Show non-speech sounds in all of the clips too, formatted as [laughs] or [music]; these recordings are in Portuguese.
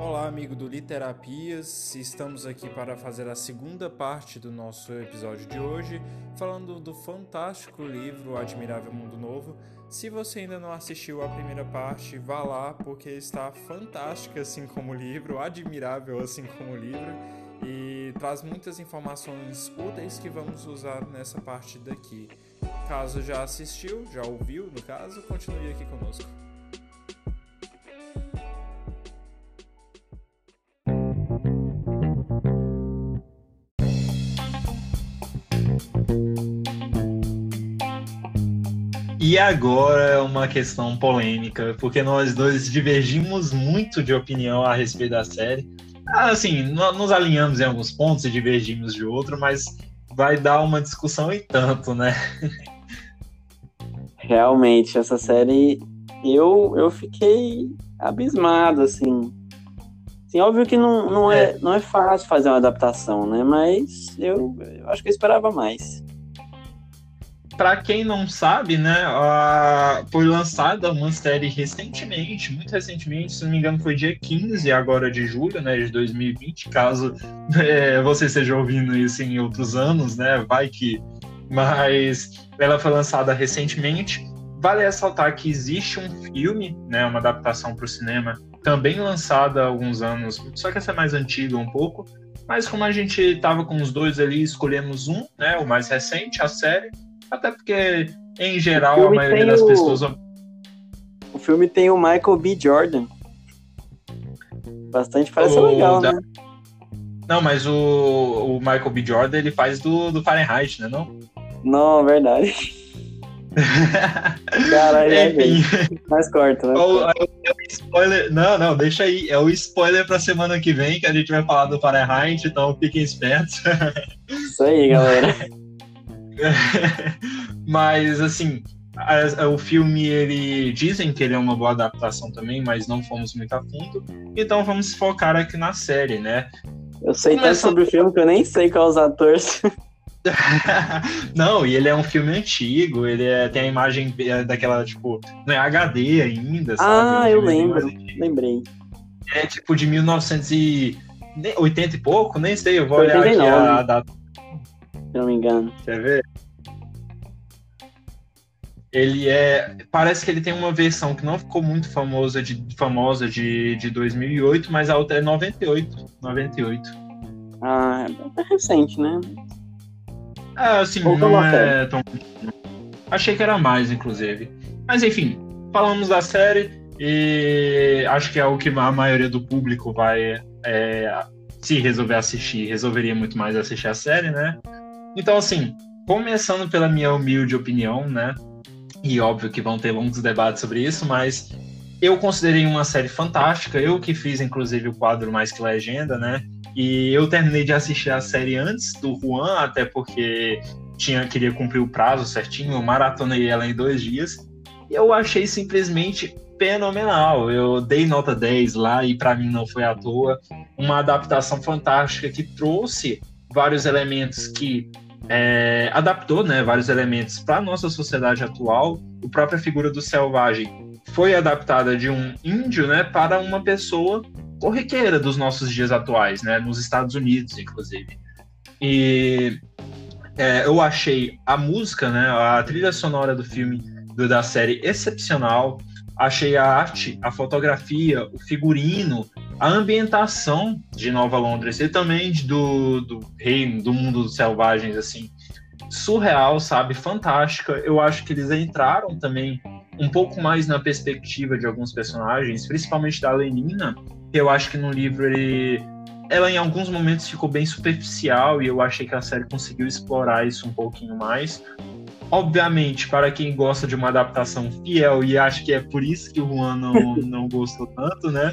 Olá, amigo do Literapias. Estamos aqui para fazer a segunda parte do nosso episódio de hoje, falando do fantástico livro Admirável Mundo Novo. Se você ainda não assistiu a primeira parte, vá lá, porque está fantástica assim como o livro, admirável assim como o livro, e traz muitas informações úteis que vamos usar nessa parte daqui. Caso já assistiu, já ouviu, no caso, continue aqui conosco. E agora é uma questão polêmica, porque nós dois divergimos muito de opinião a respeito da série. Assim, nos alinhamos em alguns pontos e divergimos de outro, mas vai dar uma discussão e tanto, né? [laughs] Realmente, essa série eu, eu fiquei abismado, assim. Assim, óbvio que não, não, é, é, não é fácil fazer uma adaptação, né? Mas eu, eu acho que eu esperava mais para quem não sabe, né, a, foi lançada uma série recentemente, muito recentemente, se não me engano foi dia 15 agora de julho, né, de 2020, caso é, você esteja ouvindo isso em outros anos, né, vai que... Mas ela foi lançada recentemente. Vale ressaltar que existe um filme, né, uma adaptação para o cinema, também lançada há alguns anos, só que essa é mais antiga um pouco, mas como a gente estava com os dois ali, escolhemos um, né, o mais recente, a série, até porque, em geral, a maioria das o... pessoas. O filme tem o Michael B. Jordan. Bastante parece o... legal, da... né? Não, mas o, o Michael B. Jordan ele faz do, do Fahrenheit, né? Não, não verdade. [laughs] Caralho, é Enfim. Mas corta, né? É spoiler. Não, não, deixa aí. É o spoiler pra semana que vem que a gente vai falar do Fahrenheit, então fiquem espertos. Isso aí, galera. [laughs] [laughs] mas, assim, a, a, o filme, ele dizem que ele é uma boa adaptação também, mas não fomos muito a fundo. Então vamos focar aqui na série, né? Eu sei Começando... tanto sobre o filme que eu nem sei quais os atores. [laughs] não, e ele é um filme antigo, ele é, tem a imagem é, daquela, tipo, não é HD ainda, sabe? Ah, eu lembro, lembrei. É tipo de 1980 e pouco, nem sei, eu vou 89. olhar aqui a data não me engano. Quer ver? Ele é. Parece que ele tem uma versão que não ficou muito famosa de, famosa de, de 2008, mas a outra é 98. 98. Ah, é recente, né? É, assim, Ou não é tão. Achei que era mais, inclusive. Mas enfim, falamos da série e acho que é o que a maioria do público vai. É, se resolver assistir, resolveria muito mais assistir a série, né? Então, assim, começando pela minha humilde opinião, né? E óbvio que vão ter longos debates sobre isso, mas eu considerei uma série fantástica. Eu que fiz, inclusive, o quadro Mais Que Legenda, né? E eu terminei de assistir a série antes do Juan, até porque tinha queria cumprir o prazo certinho. Eu maratonei ela em dois dias. E eu achei simplesmente fenomenal. Eu dei nota 10 lá e para mim não foi à toa. Uma adaptação fantástica que trouxe vários elementos que é, adaptou né, vários elementos para a nossa sociedade atual. A própria figura do selvagem foi adaptada de um índio né, para uma pessoa corriqueira dos nossos dias atuais, né, nos Estados Unidos, inclusive. E é, eu achei a música, né, a trilha sonora do filme, do, da série, excepcional. Achei a arte, a fotografia, o figurino, a ambientação de Nova Londres e também do, do reino, do mundo dos selvagens, assim, surreal, sabe? Fantástica. Eu acho que eles entraram também um pouco mais na perspectiva de alguns personagens, principalmente da Lenina, que eu acho que no livro ele ela em alguns momentos ficou bem superficial e eu achei que a série conseguiu explorar isso um pouquinho mais. Obviamente, para quem gosta de uma adaptação fiel, e acho que é por isso que o Juan não, [laughs] não gostou tanto, né?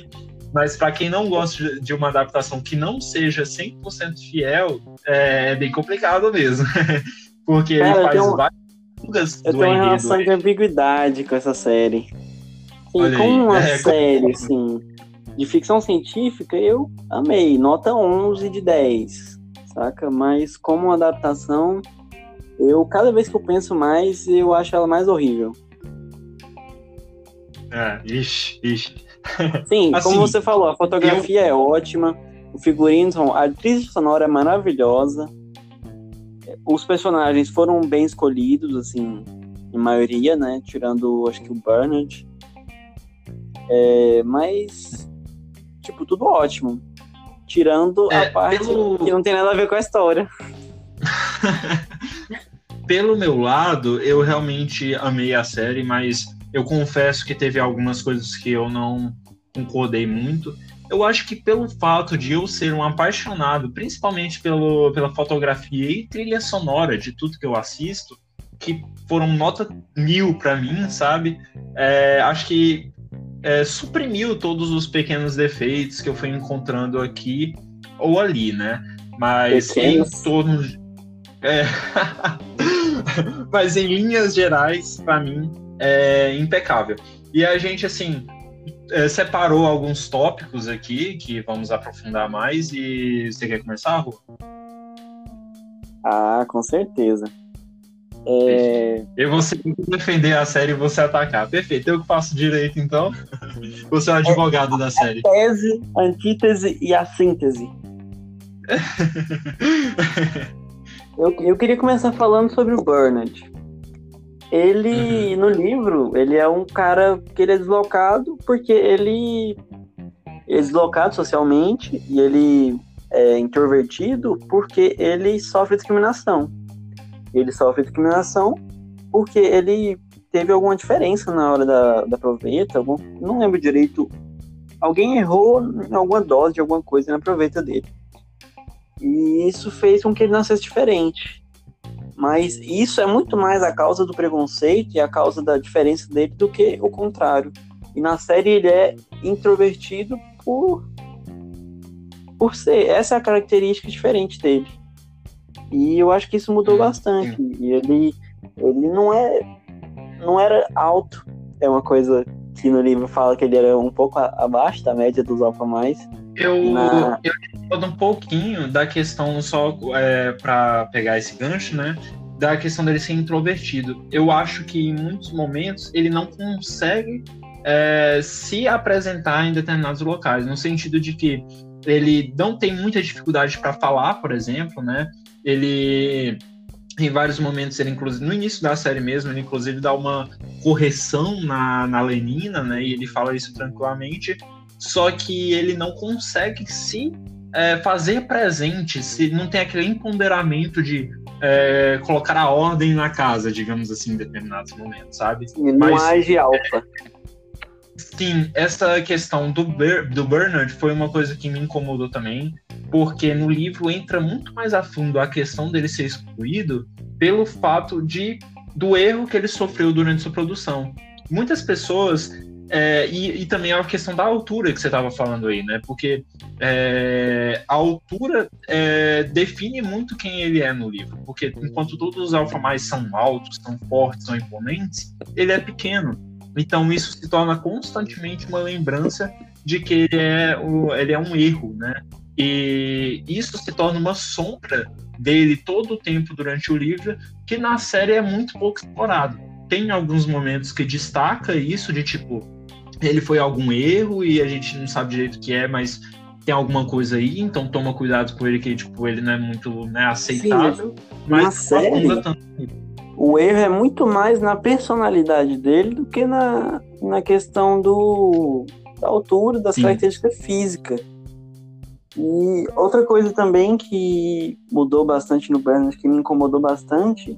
Mas para quem não gosta de uma adaptação que não seja 100% fiel, é, é bem complicado mesmo. [laughs] Porque Cara, ele faz tenho, várias fugas Eu tenho uma relação de ambiguidade com essa série. Assim, como uma [laughs] é, série, assim, de ficção científica, eu amei. Nota 11 de 10, saca? Mas como adaptação, eu, cada vez que eu penso mais, eu acho ela mais horrível. É, ixi, ixi. [laughs] Sim, assim, como você falou, a fotografia eu... é ótima, o figurino, a atriz sonora é maravilhosa, os personagens foram bem escolhidos, assim, em maioria, né? Tirando, acho que o Bernard. É, mas, tipo, tudo ótimo. Tirando é, a parte pelo... que não tem nada a ver com a história. [laughs] pelo meu lado, eu realmente amei a série, mas eu confesso que teve algumas coisas que eu não concordei muito. Eu acho que pelo fato de eu ser um apaixonado, principalmente pelo, pela fotografia e trilha sonora de tudo que eu assisto, que foram nota mil para mim, sabe? É, acho que é, suprimiu todos os pequenos defeitos que eu fui encontrando aqui ou ali, né? Mas Pequenos. em torno. É... [laughs] Mas em linhas gerais, para mim, é impecável. E a gente, assim, é, separou alguns tópicos aqui que vamos aprofundar mais. E você quer começar, Rô? Ah, com certeza. É... Eu vou defender a série e você atacar. Perfeito. Eu que faço direito, então. [laughs] Você é o advogado é, da série. A tese, a antítese e a síntese. [laughs] eu, eu queria começar falando sobre o Burnett. Ele, uhum. no livro, ele é um cara que ele é deslocado porque ele é deslocado socialmente e ele é introvertido porque ele sofre discriminação ele sofre discriminação porque ele teve alguma diferença na hora da, da proveta, algum, não lembro direito. Alguém errou em alguma dose de alguma coisa na proveta dele. E isso fez com que ele nascesse diferente. Mas isso é muito mais a causa do preconceito e a causa da diferença dele do que o contrário. E na série ele é introvertido por por ser. Essa é a característica diferente dele. E eu acho que isso mudou bastante. E ele, ele não é. não era alto. É uma coisa que no livro fala que ele era um pouco abaixo da média dos alfa mais. Eu, Na... eu um pouquinho da questão, só é, para pegar esse gancho, né? Da questão dele ser introvertido. Eu acho que em muitos momentos ele não consegue é, se apresentar em determinados locais, no sentido de que ele não tem muita dificuldade para falar, por exemplo, né? ele em vários momentos ele inclusive no início da série mesmo ele inclusive dá uma correção na, na Lenina né e ele fala isso tranquilamente só que ele não consegue se é, fazer presente se não tem aquele empoderamento de é, colocar a ordem na casa digamos assim em determinados momentos sabe não Mas, age alfa Sim, essa questão do, Ber do Bernard foi uma coisa que me incomodou também, porque no livro entra muito mais a fundo a questão dele ser excluído pelo fato de do erro que ele sofreu durante sua produção. Muitas pessoas é, e, e, também a questão da altura que você estava falando aí, né? Porque é, a altura é, define muito quem ele é no livro. Porque enquanto todos os alfamais são altos, são fortes, são imponentes, ele é pequeno. Então isso se torna constantemente uma lembrança de que ele é, o, ele é um erro, né? E isso se torna uma sombra dele todo o tempo durante o livro, que na série é muito pouco explorado. Tem alguns momentos que destaca isso de tipo, ele foi algum erro e a gente não sabe direito o que é, mas tem alguma coisa aí, então toma cuidado com ele que tipo, ele não é muito né, aceitável. Sim, mas série, o erro é muito mais na personalidade dele do que na, na questão do, da altura, das Sim. características físicas. E outra coisa também que mudou bastante no Bernard, que me incomodou bastante,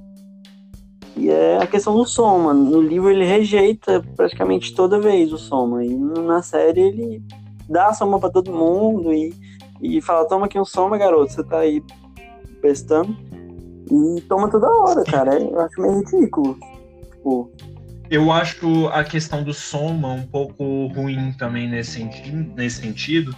e é a questão do Soma. No livro ele rejeita praticamente toda vez o Soma, e na série ele dá a Soma para todo mundo e, e fala: toma aqui um Soma, garoto, você tá aí prestando. E toma toda hora, cara. Eu acho meio ridículo. Tipo. Eu acho a questão do soma um pouco ruim também nesse nesse sentido,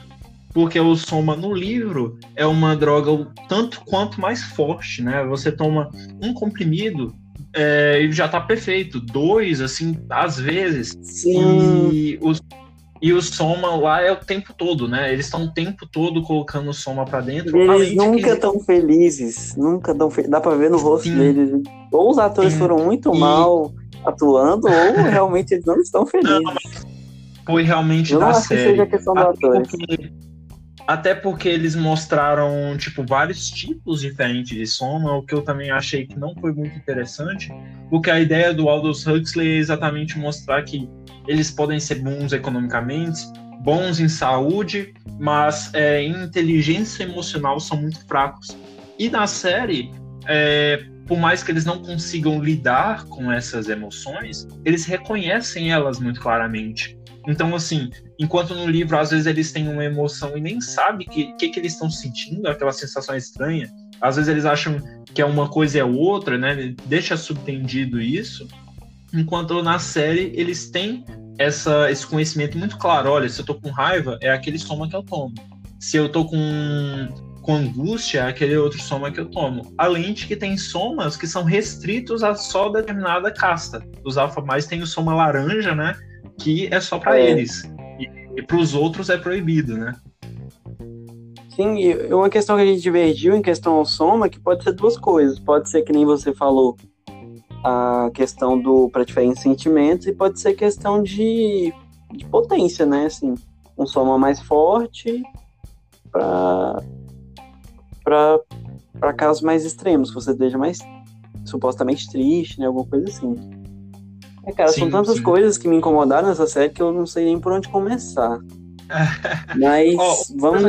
porque o soma no livro é uma droga tanto quanto mais forte, né? Você toma um comprimido é, e já tá perfeito. Dois, assim, às vezes. Sim. E os e o Soma lá é o tempo todo, né? Eles estão o tempo todo colocando o Soma para dentro. Eles nunca estão que... felizes, nunca estão felizes. Dá para ver no rosto Sim. deles. Ou os atores Sim. foram muito e... mal atuando, ou [laughs] realmente eles não estão felizes. Não, foi realmente eu da acho série. Que seja questão do até, porque, até porque eles mostraram, tipo, vários tipos diferentes de soma, o que eu também achei que não foi muito interessante, porque a ideia do Aldous Huxley é exatamente mostrar que eles podem ser bons economicamente, bons em saúde, mas é, em inteligência emocional são muito fracos. E na série, é, por mais que eles não consigam lidar com essas emoções, eles reconhecem elas muito claramente. Então, assim, enquanto no livro, às vezes eles têm uma emoção e nem sabem o que, que, que, eles estão sentindo, aquela sensação estranha. Às vezes eles acham que é uma coisa e é outra, né? Deixa subtendido isso. Enquanto na série eles têm essa, esse conhecimento muito claro. Olha, se eu tô com raiva, é aquele soma que eu tomo. Se eu tô com, com angústia, é aquele outro soma que eu tomo. Além de que tem somas que são restritos a só determinada casta. Os alfa mais tem o soma laranja, né? Que é só para é. eles. E, e para os outros é proibido, né? Sim, e uma questão que a gente divergiu em questão ao soma, que pode ser duas coisas. Pode ser que nem você falou, a questão do para diferentes sentimentos e pode ser questão de, de potência, né? Assim, um soma mais forte para para casos mais extremos, que você esteja mais supostamente triste, né? Alguma coisa assim. É, cara, sim, são tantas sim. coisas que me incomodaram nessa série que eu não sei nem por onde começar. [laughs] Mas oh, vamos.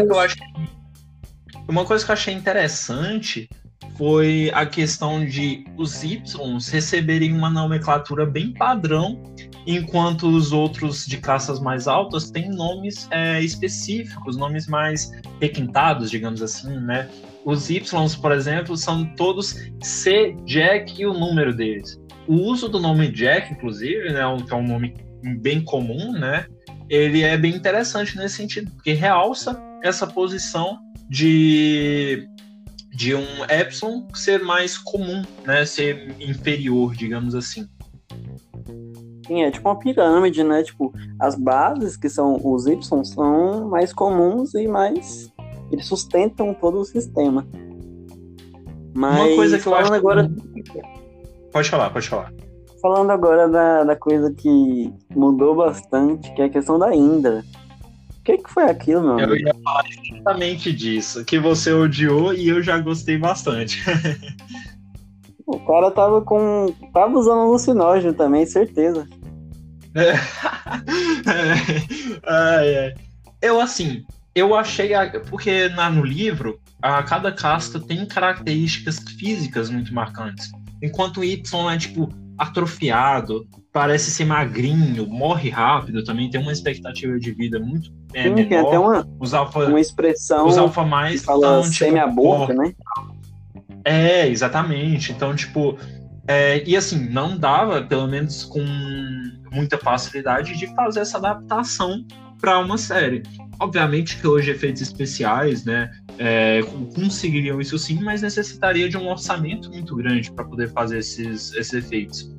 Uma coisa que eu achei interessante foi a questão de os Ys receberem uma nomenclatura bem padrão, enquanto os outros de classes mais altas têm nomes é, específicos, nomes mais requintados, digamos assim, né? Os Ys, por exemplo, são todos C, Jack e o número deles. O uso do nome Jack, inclusive, né, que é um nome bem comum, né? Ele é bem interessante nesse sentido, porque realça essa posição de de um epsilon ser mais comum, né? Ser inferior, digamos assim. Sim, é tipo uma pirâmide, né? Tipo, as bases, que são os Y, são mais comuns e mais. Eles sustentam todo o sistema. Mas uma coisa que falando eu acho agora. Que... Pode falar, pode falar. Falando agora da, da coisa que mudou bastante, que é a questão da Indra. O que, que foi aquilo, meu Eu ia falar exatamente disso, que você odiou e eu já gostei bastante. [laughs] o cara tava com. tava usando alucinógeno também, certeza. É. [laughs] é. Eu assim, eu achei. Porque na, no livro, a, cada casta tem características físicas muito marcantes. Enquanto o Y é tipo atrofiado, parece ser magrinho, morre rápido, também tem uma expectativa de vida muito é, Sim, menor. Tem até uma, os alfa, uma expressão os alfa mais fala tipo, semi-aborto, né? É, exatamente. Então, tipo, é, e assim, não dava, pelo menos com muita facilidade, de fazer essa adaptação para uma série. Obviamente que hoje efeitos especiais, né, é, conseguiriam isso sim, mas necessitaria de um orçamento muito grande para poder fazer esses, esses efeitos.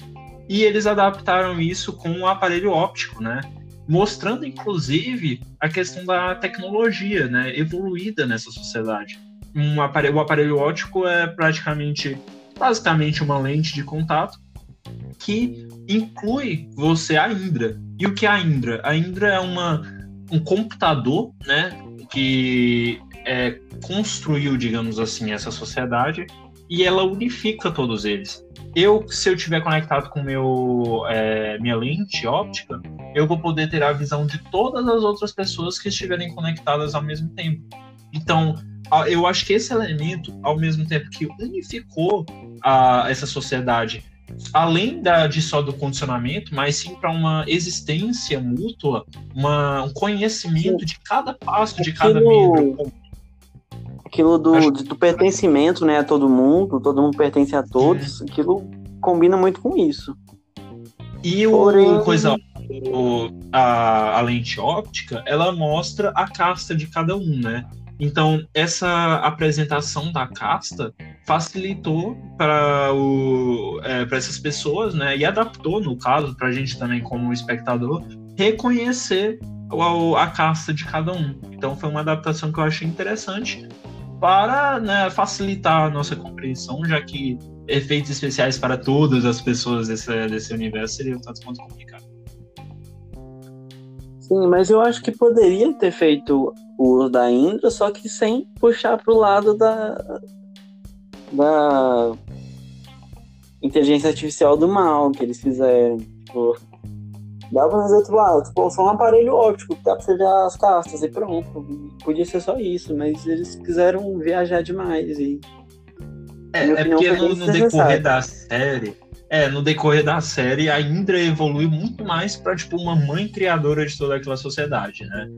E eles adaptaram isso com um aparelho óptico, né? Mostrando, inclusive, a questão da tecnologia, né? Evoluída nessa sociedade. Um aparelho, o aparelho óptico é praticamente, basicamente, uma lente de contato que inclui você a Indra. E o que é a Indra? A Indra é uma, um computador, né? Que é, construiu, digamos assim, essa sociedade e ela unifica todos eles. Eu, se eu tiver conectado com meu é, minha lente óptica, eu vou poder ter a visão de todas as outras pessoas que estiverem conectadas ao mesmo tempo. Então, eu acho que esse elemento, ao mesmo tempo que unificou a, essa sociedade, além da, de só do condicionamento, mas sim para uma existência mútua, uma, um conhecimento de cada passo de cada membro Aquilo do, Acho... do pertencimento, né, a todo mundo, todo mundo pertence a todos, Sim. aquilo combina muito com isso. E o Porém... coisa o, a, a lente óptica, ela mostra a casta de cada um, né? Então, essa apresentação da casta facilitou para é, essas pessoas, né, e adaptou, no caso, para a gente também, como espectador, reconhecer a, a casta de cada um. Então, foi uma adaptação que eu achei interessante para né, facilitar a nossa compreensão, já que efeitos especiais para todas as pessoas desse, desse universo seria um tanto quanto complicado. Sim, mas eu acho que poderia ter feito o uso da Indra, só que sem puxar pro lado da. da. inteligência artificial do mal que eles fizeram. Tipo, dá pra fazer outro lado. Tipo, só um aparelho óptico dá pra você ver as castas e pronto. Podia ser só isso, mas eles quiseram viajar demais e. É, é porque no, no decorrer da série é, no decorrer da série, a Indra evolui muito mais para tipo uma mãe criadora de toda aquela sociedade, né?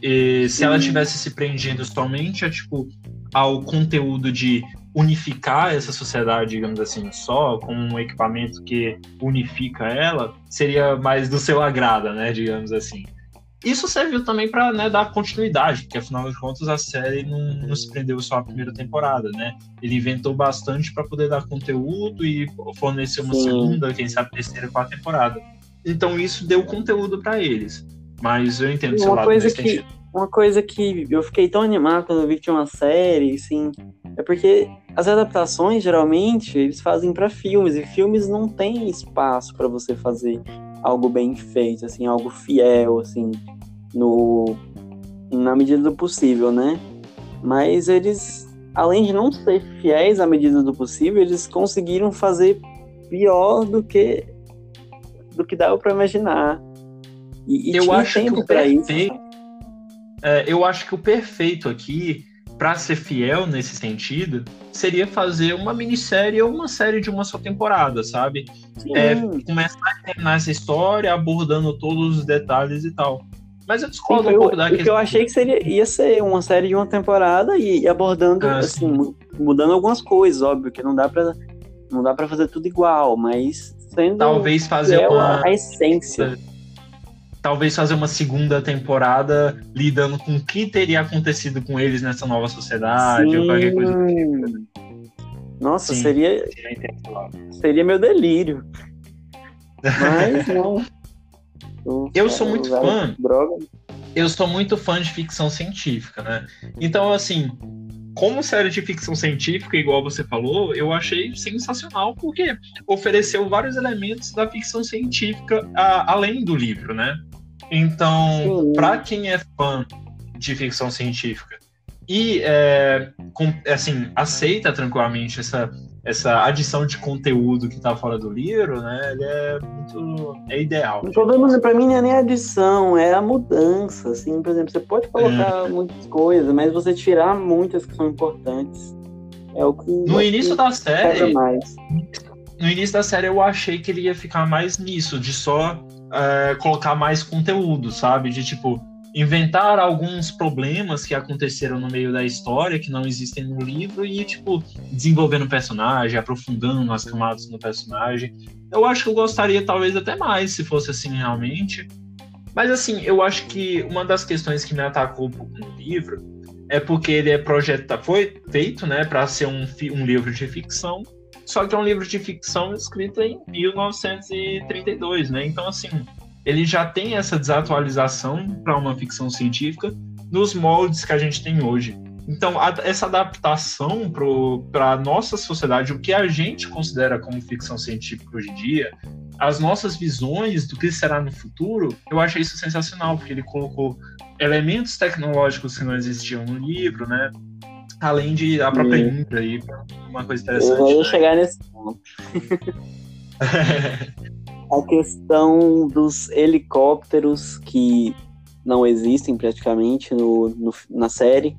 E se ela tivesse se prendido somente a tipo ao conteúdo de unificar essa sociedade, digamos assim, só com um equipamento que unifica ela, seria mais do seu agrado, né, digamos assim. Isso serviu também para né, dar continuidade, porque afinal de contas a série não, não se prendeu só à primeira temporada, né? Ele inventou bastante para poder dar conteúdo e fornecer uma Sim. segunda, quem sabe terceira, quarta temporada. Então isso deu conteúdo para eles. Mas eu entendo uma coisa que Uma coisa que eu fiquei tão animado quando eu vi que tinha uma série, assim, é porque as adaptações geralmente eles fazem para filmes e filmes não tem espaço para você fazer algo bem feito, assim, algo fiel, assim, no na medida do possível, né? Mas eles, além de não ser fiéis à medida do possível, eles conseguiram fazer pior do que do que dava para imaginar. E, e eu acho tempo para isso. É, eu acho que o perfeito aqui para ser fiel nesse sentido, seria fazer uma minissérie ou uma série de uma só temporada, sabe? É, começar a terminar essa história abordando todos os detalhes e tal. Mas eu discordo Sim, um pouco daquele... eu achei que seria, ia ser uma série de uma temporada e, abordando, ah, assim, sim. mudando algumas coisas, óbvio, que não dá pra, não dá pra fazer tudo igual, mas sendo Talvez fazer uma... a essência talvez fazer uma segunda temporada lidando com o que teria acontecido com eles nessa nova sociedade Sim. ou qualquer coisa do tipo. Nossa, Sim. seria seria meu delírio. Mas [laughs] não. Eu sou muito fã. Droga. Eu sou muito fã de ficção científica, né? Então, assim, como série de ficção científica, igual você falou, eu achei sensacional, porque ofereceu vários elementos da ficção científica a, além do livro, né? Então, para quem é fã de ficção científica e é, com, assim aceita tranquilamente essa essa adição de conteúdo que tá fora do livro, né? Ele é muito é ideal. O problema para mim não é nem a adição, é a mudança, assim, por exemplo, você pode colocar é. muitas coisas, mas você tirar muitas que são importantes. É o que No início da série, mais. no início da série eu achei que ele ia ficar mais nisso, de só é, colocar mais conteúdo, sabe? De tipo, inventar alguns problemas que aconteceram no meio da história que não existem no livro e tipo desenvolvendo o personagem, aprofundando as camadas no personagem. Eu acho que eu gostaria talvez até mais se fosse assim realmente. Mas assim, eu acho que uma das questões que me atacou um pouco no livro é porque ele é projetado, foi feito, né, para ser um, um livro de ficção, só que é um livro de ficção escrito em 1932, né? Então assim, ele já tem essa desatualização para uma ficção científica nos moldes que a gente tem hoje. Então, a, essa adaptação para a nossa sociedade, o que a gente considera como ficção científica hoje em dia, as nossas visões do que será no futuro, eu achei isso sensacional, porque ele colocou elementos tecnológicos que não existiam no livro, né? Além de a própria Indra aí, uma coisa interessante. Eu vou né? chegar nesse ponto. [laughs] a questão dos helicópteros que não existem praticamente no, no, na série.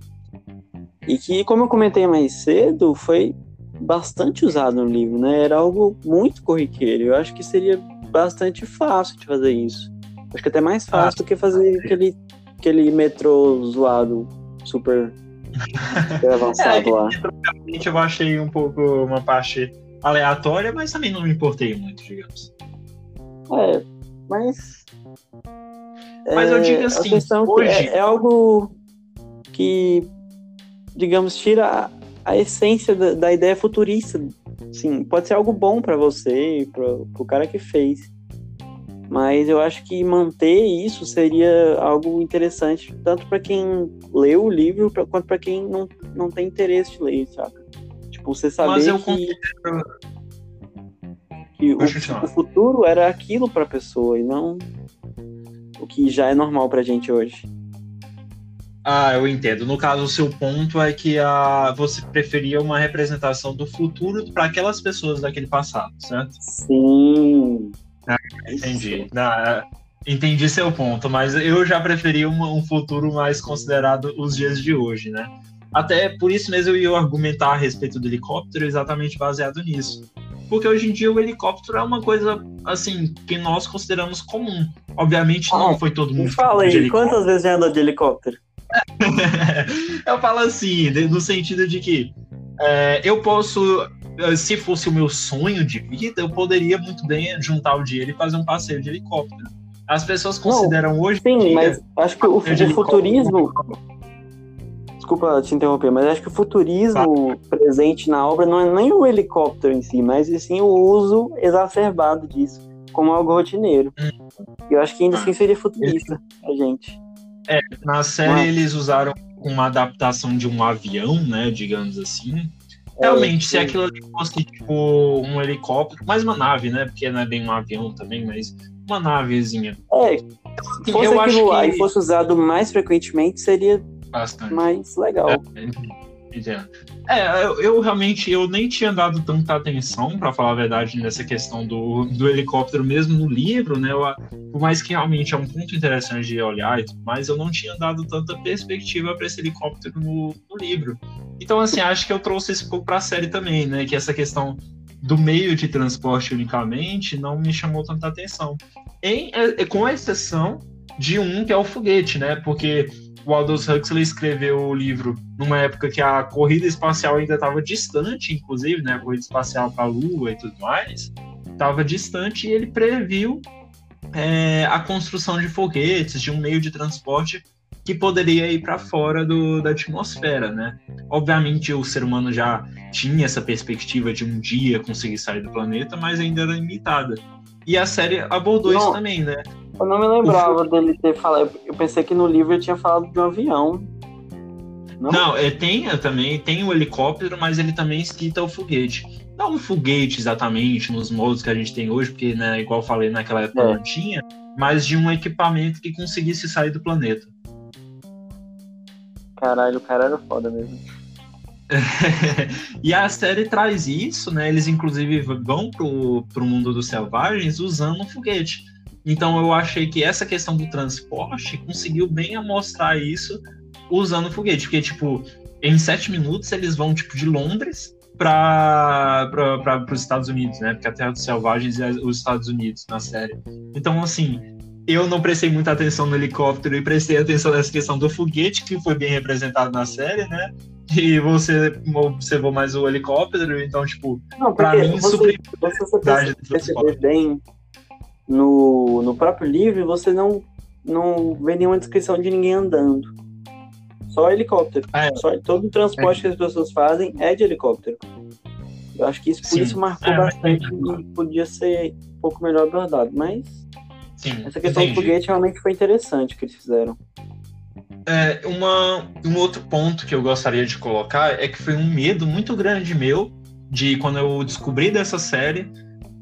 E que, como eu comentei mais cedo, foi bastante usado no livro, né? Era algo muito corriqueiro. Eu acho que seria bastante fácil de fazer isso. Acho que até mais fácil ah, do que fazer aquele, aquele metrô zoado, super, super avançado é, lá. Eu achei um pouco uma parte aleatória, mas também não me importei muito, digamos. É, mas. Mas eu digo assim, hoje... é, é, algo que, digamos, tira a, a essência da, da, ideia futurista. Sim, pode ser algo bom para você, para o cara que fez. Mas eu acho que manter isso seria algo interessante, tanto para quem leu o livro, pra, quanto para quem não, não tem interesse de ler, saca? Tipo, você saber Mas eu que... Considero que o, o, futuro era aquilo para a pessoa e não. o que já é normal pra gente hoje. Ah, eu entendo. No caso, o seu ponto é que a, você preferia uma representação do futuro para aquelas pessoas daquele passado, certo? Sim. Ah, entendi. Ah, entendi seu ponto, mas eu já preferia um, um futuro mais considerado os dias de hoje, né? Até por isso mesmo eu ia argumentar a respeito do helicóptero exatamente baseado nisso. Porque hoje em dia o helicóptero é uma coisa, assim, que nós consideramos comum. Obviamente não ah, foi todo mundo. Fala aí, quantas vezes já andou de helicóptero? [laughs] eu falo assim, no sentido de que é, eu posso, é, se fosse o meu sonho de vida, eu poderia muito bem juntar o dinheiro e fazer um passeio de helicóptero. As pessoas consideram Não, hoje. Sim, dia, mas acho que o, o futurismo. Desculpa te interromper, mas acho que o futurismo tá. presente na obra não é nem o helicóptero em si, mas sim o uso exacerbado disso como algo rotineiro. Hum. Eu acho que ainda assim seria futurista a gente. É, na série eles usaram uma adaptação de um avião, né, digamos assim. É, Realmente, é, se aquilo fosse tipo um helicóptero, mais uma nave, né, porque não é bem um avião também, mas uma navezinha. É, se fosse eu aquilo lá que... e fosse usado mais frequentemente, seria Bastante. mais legal. É. É, eu, eu, realmente eu nem tinha dado tanta atenção, para falar a verdade, nessa questão do, do helicóptero mesmo no livro, né? Eu, por mais que realmente é um ponto interessante de olhar e tudo mais, eu não tinha dado tanta perspectiva para esse helicóptero no, no, livro. Então, assim, acho que eu trouxe isso pouco para a série também, né? Que essa questão do meio de transporte unicamente não me chamou tanta atenção. Em, é, com exceção de um que é o foguete, né? Porque o Aldous Huxley escreveu o livro numa época que a corrida espacial ainda estava distante, inclusive, né, a corrida espacial para a Lua e tudo mais, estava distante e ele previu é, a construção de foguetes, de um meio de transporte que poderia ir para fora do, da atmosfera, né? Obviamente o ser humano já tinha essa perspectiva de um dia conseguir sair do planeta, mas ainda era limitada. E a série abordou Não. isso também, né? Eu não me lembrava [laughs] dele ter falado. Eu pensei que no livro ele tinha falado de um avião. Não, não é, tem também, tem o helicóptero, mas ele também cita o foguete. Não um foguete exatamente nos modos que a gente tem hoje, porque, né, igual eu falei, naquela época é. não tinha, mas de um equipamento que conseguisse sair do planeta. Caralho, o cara era foda mesmo. [laughs] e a série traz isso, né? Eles inclusive vão pro, pro mundo dos selvagens usando um foguete. Então eu achei que essa questão do transporte conseguiu bem mostrar isso usando foguete, porque tipo em sete minutos eles vão tipo de Londres para os Estados Unidos, né? Porque a Terra dos Selvagens é os Estados Unidos na série. Então assim eu não prestei muita atenção no helicóptero e prestei atenção nessa questão do foguete que foi bem representado na série, né? E você observou mais o helicóptero, então tipo, para mim você, super... você perceber bem no, no próprio livro, você não, não vê nenhuma descrição de ninguém andando. Só helicóptero. Ah, é. Só, todo o transporte é. que as pessoas fazem é de helicóptero. Eu acho que isso por Sim. isso marcou é, bastante e podia ser um pouco melhor abordado. Mas Sim, essa questão entendi. do foguete realmente foi interessante que eles fizeram. É, uma, um outro ponto que eu gostaria de colocar é que foi um medo muito grande meu de quando eu descobri dessa série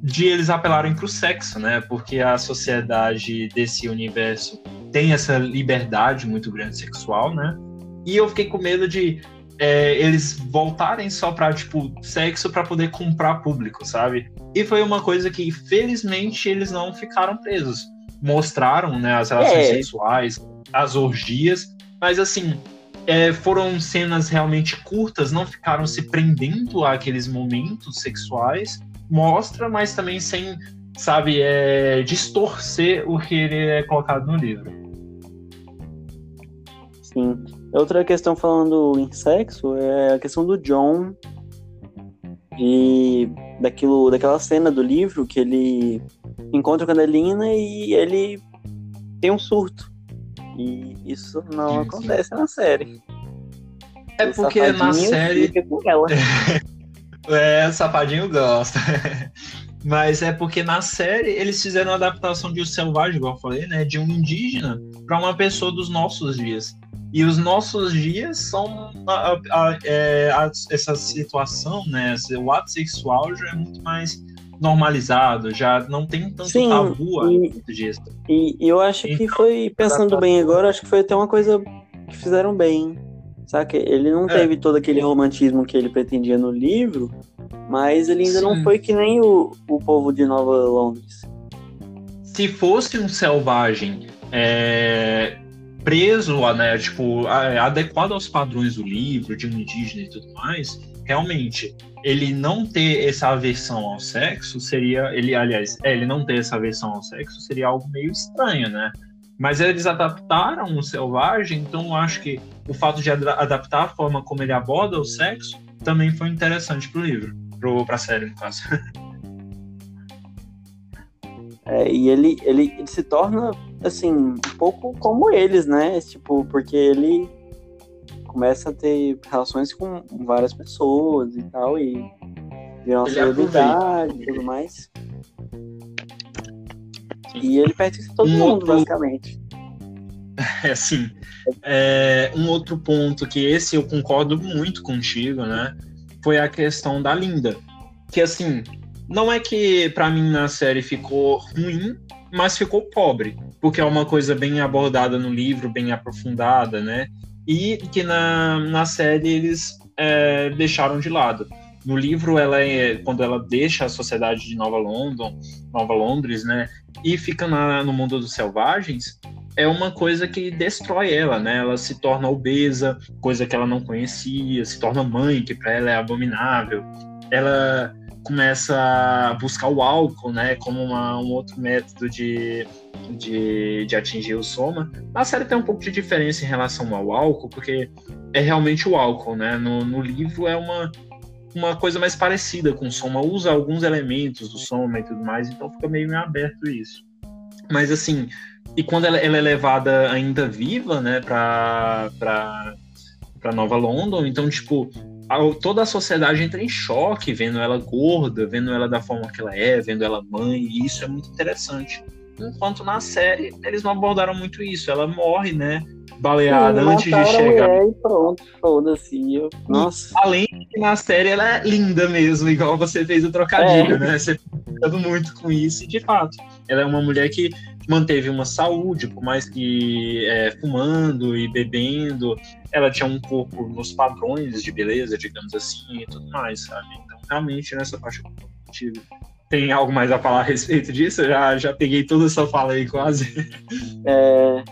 de eles apelarem para o sexo, né? Porque a sociedade desse universo tem essa liberdade muito grande sexual, né? E eu fiquei com medo de é, eles voltarem só para tipo sexo para poder comprar público, sabe? E foi uma coisa que felizmente eles não ficaram presos. Mostraram, né, as relações é. sexuais, as orgias, mas assim é, foram cenas realmente curtas, não ficaram se prendendo àqueles momentos sexuais mostra, mas também sem, sabe, é, distorcer o que ele é colocado no livro. Sim. Outra questão falando em sexo é a questão do John e daquilo, daquela cena do livro que ele encontra com a Adelina e ele tem um surto. E isso não acontece na série. É porque na série. Com ela. [laughs] É, o Sapadinho gosta. [laughs] Mas é porque na série eles fizeram a adaptação de O Selvagem, igual eu falei, né? De um indígena para uma pessoa dos nossos dias. E os nossos dias são a, a, a, é, essa situação, né? O ato sexual já é muito mais normalizado, já não tem tanto Sim, tabu e, disso. E, e eu acho então, que foi, pensando bem agora, acho que foi até uma coisa que fizeram bem. Saca? Ele não é. teve todo aquele romantismo que ele pretendia no livro, mas ele ainda Sim. não foi que nem o, o povo de Nova Londres. Se fosse um selvagem é, preso, né, tipo, adequado aos padrões do livro, de um indígena e tudo mais, realmente, ele não ter essa aversão ao sexo seria, ele, aliás, é, ele não ter essa aversão ao sexo seria algo meio estranho, né? Mas eles adaptaram o selvagem, então eu acho que o fato de adaptar a forma como ele aborda o sexo também foi interessante pro livro, pro, pra série, no caso. É, e ele, ele, ele se torna, assim, um pouco como eles, né? Tipo, porque ele começa a ter relações com várias pessoas e tal, e vira uma celebridade e tudo mais. E ele pertence a todo mundo, basicamente. [laughs] É assim. É, um outro ponto que esse eu concordo muito contigo, né? Foi a questão da Linda. Que assim, não é que para mim na série ficou ruim, mas ficou pobre, porque é uma coisa bem abordada no livro, bem aprofundada, né? E que na, na série eles é, deixaram de lado. No livro, ela é quando ela deixa a sociedade de Nova London, Nova Londres, né, e fica na, no mundo dos selvagens, é uma coisa que destrói ela, né? Ela se torna obesa, coisa que ela não conhecia, se torna mãe, que para ela é abominável. Ela começa a buscar o álcool, né, como uma, um outro método de, de, de atingir o soma. Na série tem um pouco de diferença em relação ao álcool, porque é realmente o álcool, né? No, no livro é uma, uma coisa mais parecida com o soma, usa alguns elementos do soma e tudo mais, então fica meio aberto isso. Mas assim, e quando ela, ela é levada ainda viva, né, pra, pra, pra Nova London, então, tipo, toda a sociedade entra em choque vendo ela gorda, vendo ela da forma que ela é, vendo ela mãe, e isso é muito interessante. Enquanto na série eles não abordaram muito isso, ela morre, né? Baleada Sim, antes de chegar. e pronto, foda-se. Nossa. Além que na série ela é linda mesmo, igual você fez o trocadilho, é. né? Você tá muito com isso, e de fato, ela é uma mulher que manteve uma saúde, por mais que é, fumando e bebendo, ela tinha um corpo nos padrões de beleza, digamos assim, e tudo mais, sabe? Então, realmente, nessa parte eu contigo. Tem algo mais a falar a respeito disso? Eu já, já peguei toda essa fala aí quase. É,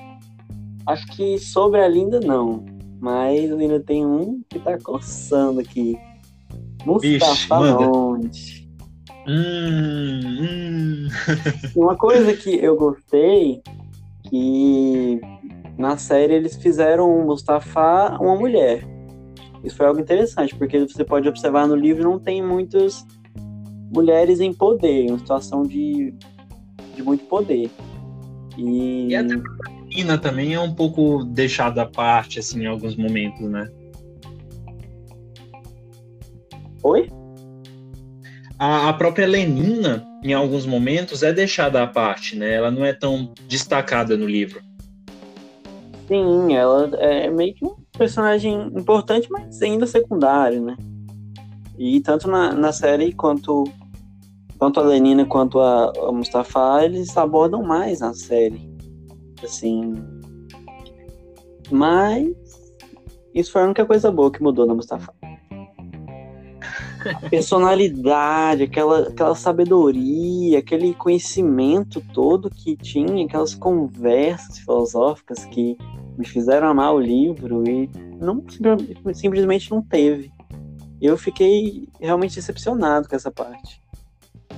acho que sobre a Linda, não. Mas ainda tem um que tá coçando aqui. Mustafa Ixi, Hum, hum. Uma coisa que eu gostei, que na série eles fizeram o Mustafa uma mulher. Isso foi algo interessante, porque você pode observar no livro não tem muitas mulheres em poder, uma situação de, de muito poder. E, e até a menina também é um pouco deixada à parte, assim, em alguns momentos, né? Oi? A, a própria Lenina, em alguns momentos, é deixada à parte, né? Ela não é tão destacada no livro. Sim, ela é meio que um personagem importante, mas ainda secundário, né? E tanto na, na série quanto tanto a Lenina quanto a, a Mustafa, eles abordam mais na série. Assim. Mas isso foi a única coisa boa que mudou na Mustafa [laughs] personalidade, aquela, aquela sabedoria, aquele conhecimento todo que tinha, aquelas conversas filosóficas que me fizeram amar o livro e não simplesmente não teve. Eu fiquei realmente decepcionado com essa parte.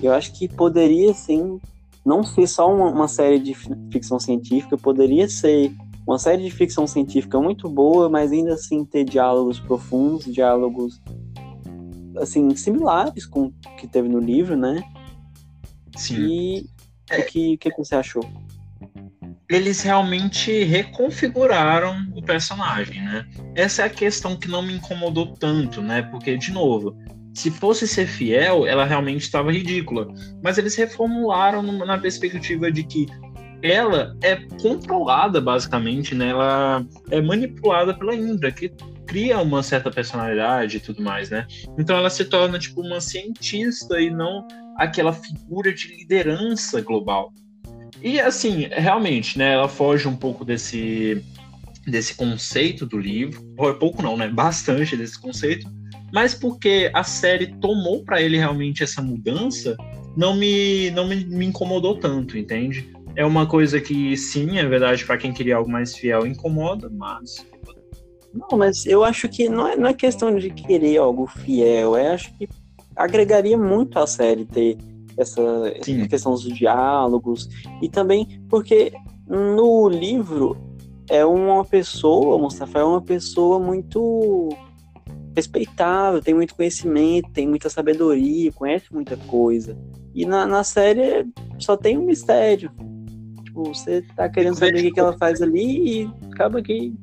Eu acho que poderia sim não ser só uma, uma série de ficção científica, poderia ser uma série de ficção científica muito boa, mas ainda assim ter diálogos profundos, diálogos assim, similares com o que teve no livro, né? Sim. E é. o que, que você achou? Eles realmente reconfiguraram o personagem, né? Essa é a questão que não me incomodou tanto, né? Porque, de novo, se fosse ser fiel, ela realmente estava ridícula. Mas eles reformularam na perspectiva de que ela é controlada, basicamente, né? Ela é manipulada pela Indra, que cria uma certa personalidade e tudo mais, né? Então ela se torna tipo uma cientista e não aquela figura de liderança global. E assim, realmente, né, ela foge um pouco desse desse conceito do livro, pouco não, né, bastante desse conceito, mas porque a série tomou para ele realmente essa mudança, não me não me, me incomodou tanto, entende? É uma coisa que sim, é verdade, para quem queria algo mais fiel incomoda, mas não, mas eu acho que não é, não é questão de querer algo fiel, eu acho que agregaria muito à série ter essa, essa questão dos diálogos e também porque no livro é uma pessoa, Mustafa é uma pessoa muito respeitável, tem muito conhecimento, tem muita sabedoria, conhece muita coisa. E na, na série só tem um mistério. Tipo, você tá querendo saber o que, que ela faz ali e acaba que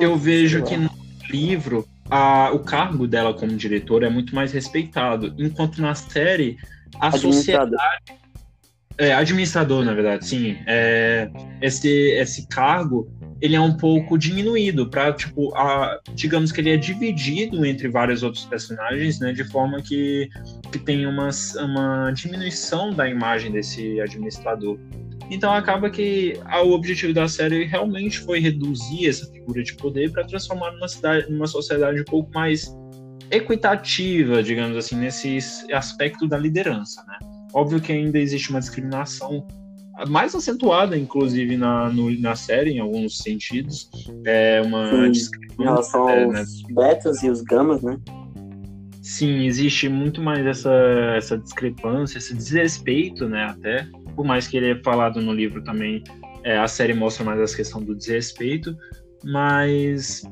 eu vejo que no livro a, o cargo dela como diretora é muito mais respeitado, enquanto na série a sociedade é, administrador, na verdade, sim. É, esse, esse cargo ele é um pouco diminuído para tipo, a, digamos que ele é dividido entre vários outros personagens, né, de forma que, que tem uma, uma diminuição da imagem desse administrador. Então acaba que o objetivo da série realmente foi reduzir essa figura de poder para transformar numa, cidade, numa sociedade um pouco mais equitativa, digamos assim, nesse aspecto da liderança, né? Óbvio que ainda existe uma discriminação mais acentuada, inclusive, na, no, na série, em alguns sentidos. É uma discriminação. Em relação aos né? betas e os gamas, né? Sim, existe muito mais essa, essa discrepância, esse desrespeito, né, até, por mais que ele é falado no livro também, é, a série mostra mais essa questão do desrespeito, mas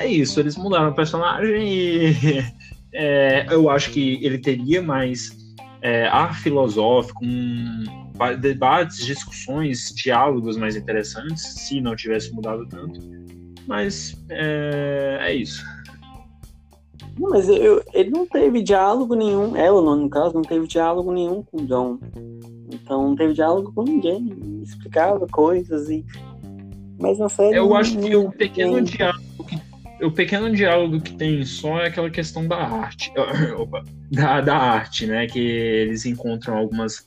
é isso, eles mudaram o personagem e [laughs] é, eu acho que ele teria mais é, ar filosófico, um, debates, discussões, diálogos mais interessantes, se não tivesse mudado tanto, mas é, é isso. Não, mas eu, ele não teve diálogo nenhum, ela no caso, não teve diálogo nenhum com o John. Então não teve diálogo com ninguém, explicava coisas e. Mas na série. Eu acho que o pequeno diálogo que, o pequeno diálogo que tem só é aquela questão da arte. [coughs] Da, da arte, né? Que eles encontram algumas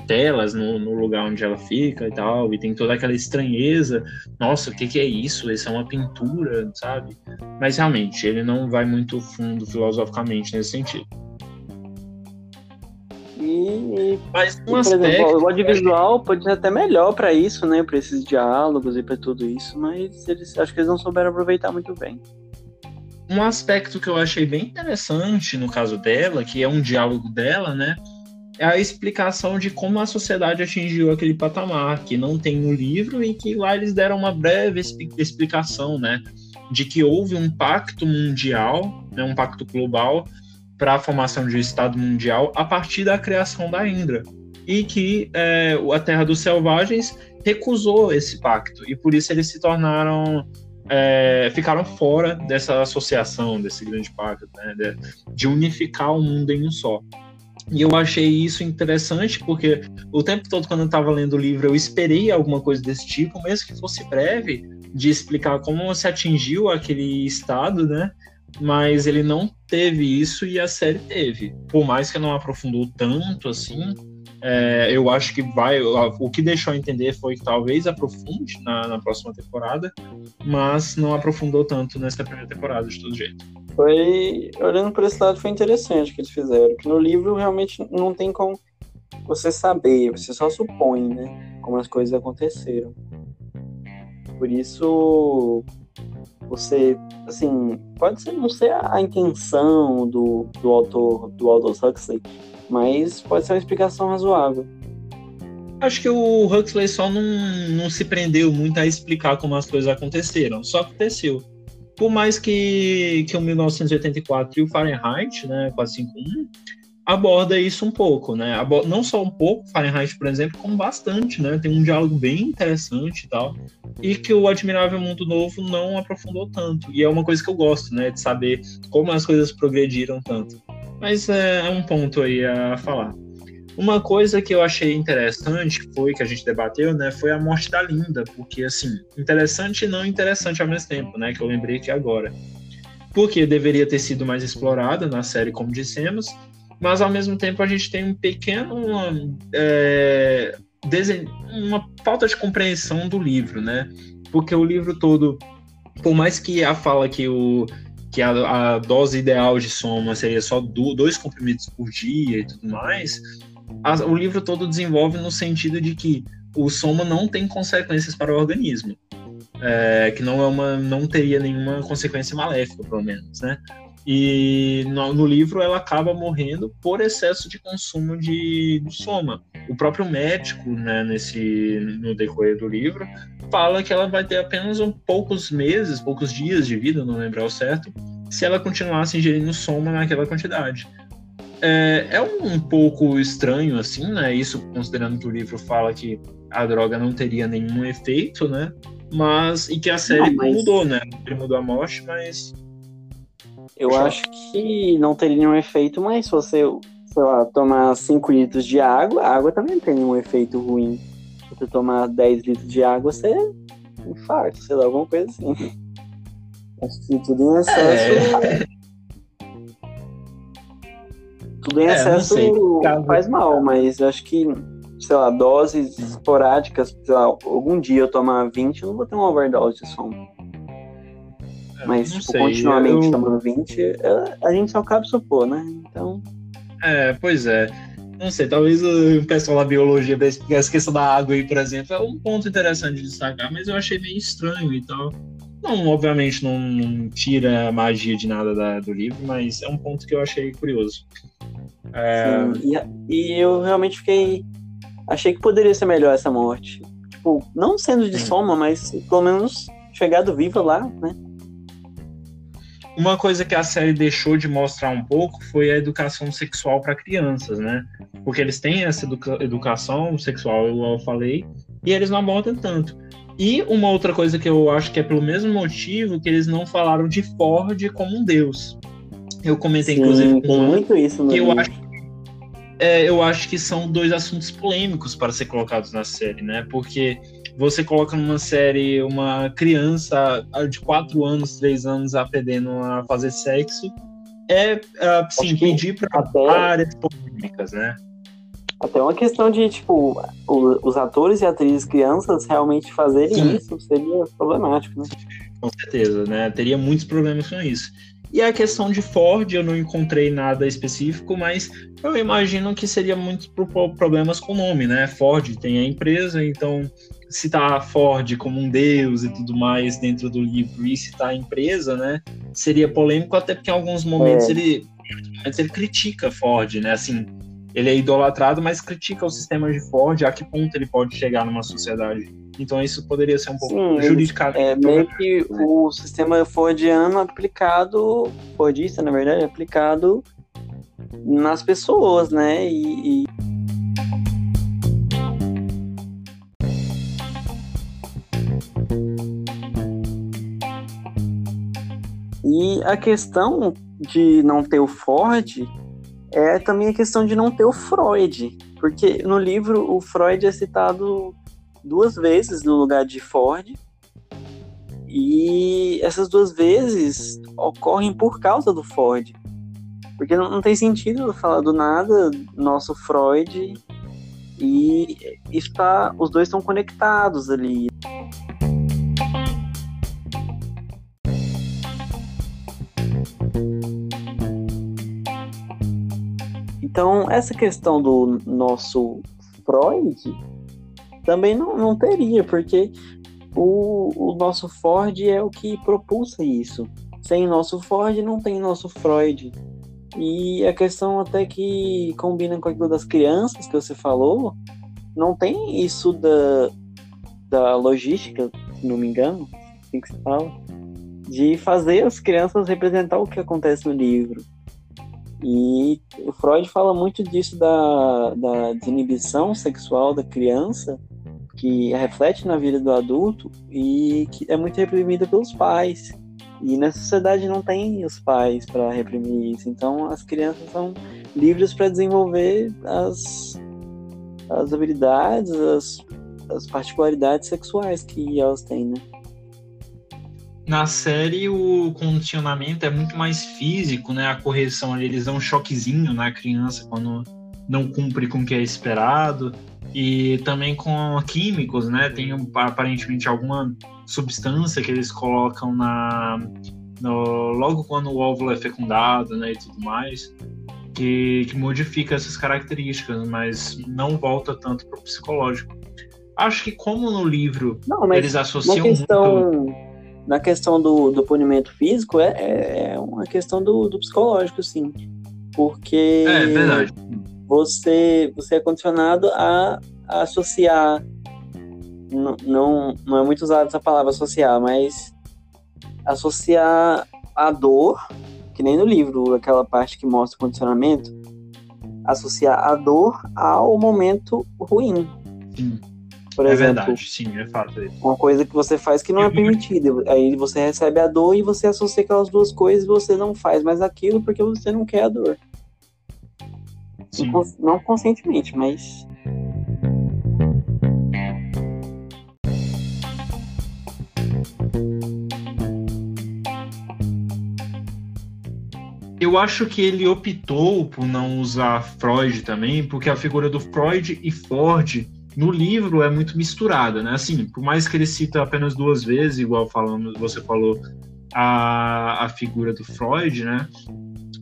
telas no, no, lugar onde ela fica e tal, e tem toda aquela estranheza. Nossa, o que, que é isso? Isso é uma pintura, sabe? Mas realmente, ele não vai muito fundo filosoficamente nesse sentido. E, Mas um aspecto, exemplo, o audiovisual pode ser até melhor para isso, né? Para esses diálogos e para tudo isso, mas eles acho que eles não souberam aproveitar muito bem. Um aspecto que eu achei bem interessante no caso dela, que é um diálogo dela, né? É a explicação de como a sociedade atingiu aquele patamar, que não tem no livro e que lá eles deram uma breve explicação, né? De que houve um pacto mundial, né, um pacto global, para a formação de um Estado mundial a partir da criação da Indra. E que é, a Terra dos Selvagens recusou esse pacto. E por isso eles se tornaram. É, ficaram fora dessa associação, desse grande pacto, né, de, de unificar o mundo em um só. E eu achei isso interessante porque o tempo todo, quando eu estava lendo o livro, eu esperei alguma coisa desse tipo, mesmo que fosse breve, de explicar como se atingiu aquele estado, né? mas ele não teve isso e a série teve. Por mais que não aprofundou tanto assim, é, eu acho que vai. O que deixou a entender foi que talvez aprofunde na, na, próxima temporada, mas não aprofundou tanto nessa primeira temporada, de todo jeito. Foi. Olhando por esse lado, foi interessante o que eles fizeram. Que no livro realmente não tem como você saber, você só supõe, né? Como as coisas aconteceram. Por isso, você, assim, pode ser, não ser a intenção do, do autor, do Aldous Huxley, mas pode ser uma explicação razoável. Acho que o Huxley só não, não se prendeu muito a explicar como as coisas aconteceram, só aconteceu. Por mais que, que o 1984 e o Fahrenheit, né, 451, aborda isso um pouco, né? Não só um pouco, Fahrenheit, por exemplo, como bastante, né? Tem um diálogo bem interessante e tal, e que o Admirável Mundo Novo não aprofundou tanto. E é uma coisa que eu gosto, né? De saber como as coisas progrediram tanto. Mas é, é um ponto aí a falar. Uma coisa que eu achei interessante foi que a gente debateu, né, foi a morte da Linda, porque assim, interessante e não interessante ao mesmo tempo, né, que eu lembrei que agora. Porque deveria ter sido mais explorada na série, como dissemos, mas ao mesmo tempo a gente tem um pequeno é, uma falta de compreensão do livro, né? Porque o livro todo, por mais que a fala que o que a, a dose ideal de soma seria só do, dois comprimidos por dia e tudo mais, a, o livro todo desenvolve no sentido de que o soma não tem consequências para o organismo. É, que não é uma não teria nenhuma consequência maléfica, pelo menos, né? E no, no, livro ela acaba morrendo por excesso de consumo de, de soma. O próprio médico, né, nesse, no decorrer do livro, fala que ela vai ter apenas um poucos meses, poucos dias de vida, não lembro ao certo, se ela continuasse ingerindo soma naquela quantidade. É, é um, um pouco estranho, assim, né? Isso considerando que o livro fala que a droga não teria nenhum efeito, né? Mas, e que a série não, mas... mudou, né? Ele mudou a morte, mas eu acho que não teria nenhum efeito, mas se você, sei lá, tomar 5 litros de água, a água também não tem nenhum efeito ruim. Se você tomar 10 litros de água, você infarta, sei lá, alguma coisa assim. [laughs] Acho que tudo em excesso. É... Tudo em é, excesso faz mal, mas acho que, sei lá, doses esporádicas, sei lá, algum dia eu tomar 20, eu não vou ter uma overdose de som. Mas, tipo, sei, continuamente eu... tomando 20, a gente só cabe supor, né? Então. É, pois é. Não sei, talvez o pessoal da biologia essa questão da água aí, por exemplo, é um ponto interessante de destacar, mas eu achei meio estranho e tal. Não, obviamente, não, não tira a magia de nada da, do livro, mas é um ponto que eu achei curioso. É... Sim, e, e eu realmente fiquei. Achei que poderia ser melhor essa morte. Tipo, não sendo de soma, mas pelo menos chegado viva lá, né? Uma coisa que a série deixou de mostrar um pouco foi a educação sexual para crianças, né? Porque eles têm essa educa educação sexual, eu falei, e eles não abordam tanto. E uma outra coisa que eu acho que é pelo mesmo motivo que eles não falaram de Ford como um deus. Eu comentei, Sim, inclusive, com muito isso que eu acho, é, eu acho que são dois assuntos polêmicos para ser colocados na série, né? Porque você coloca numa série uma criança de 4 anos, 3 anos aprendendo a fazer sexo, é uh, sim, pedir para várias polêmicas, né? Até uma questão de, tipo, os atores e atrizes crianças realmente fazerem sim. isso seria problemático, né? Com certeza, né? Teria muitos problemas com isso. E a questão de Ford, eu não encontrei nada específico, mas eu imagino que seria muito por problemas com o nome, né? Ford tem a empresa, então citar a Ford como um deus e tudo mais dentro do livro e citar a empresa, né? Seria polêmico, até porque em alguns momentos é. ele, ele critica Ford, né? Assim, ele é idolatrado, mas critica o sistema de Ford, a que ponto ele pode chegar numa sociedade. Então isso poderia ser um pouco Sim, juridicamente. É meio que o sistema fordiano aplicado, fordista, na verdade, aplicado nas pessoas, né? E, e... E a questão de não ter o Ford é também a questão de não ter o Freud, porque no livro o Freud é citado duas vezes no lugar de Ford, e essas duas vezes ocorrem por causa do Ford. Porque não, não tem sentido falar do nada nosso Freud e está, os dois estão conectados ali. Então, essa questão do nosso Freud também não, não teria, porque o, o nosso Ford é o que propulsa isso. Sem nosso Ford não tem nosso Freud. E a questão até que combina com aquilo das crianças que você falou, não tem isso da, da logística, se não me engano, assim que se fala, de fazer as crianças representar o que acontece no livro. E o Freud fala muito disso da, da desinibição sexual da criança, que reflete na vida do adulto e que é muito reprimida pelos pais. E na sociedade não tem os pais para reprimir isso. Então as crianças são livres para desenvolver as, as habilidades, as, as particularidades sexuais que elas têm, né? Na série o condicionamento é muito mais físico, né? A correção ali, eles dão um choquezinho na criança quando não cumpre com o que é esperado. E também com químicos, né? Tem aparentemente alguma substância que eles colocam na no, logo quando o óvulo é fecundado, né, e tudo mais, que, que modifica essas características, mas não volta tanto para o psicológico. Acho que como no livro não, eles associam questão, muito... Na questão do, do punimento físico, é, é, é uma questão do, do psicológico, sim. Porque é, verdade. Você, você é condicionado a, a associar não, não, não é muito usada essa palavra associar, mas associar a dor, que nem no livro, aquela parte que mostra o condicionamento, associar a dor ao momento ruim. Sim. Por é exemplo, verdade, sim, é fato. Uma coisa que você faz que não é permitida. Aí você recebe a dor e você associa aquelas duas coisas e você não faz mais aquilo porque você não quer a dor. Sim. Não conscientemente, mas Eu acho que ele optou por não usar Freud também, porque a figura do Freud e Ford no livro é muito misturada, né? Assim, por mais que ele cita apenas duas vezes, igual falamos, você falou a, a figura do Freud, né?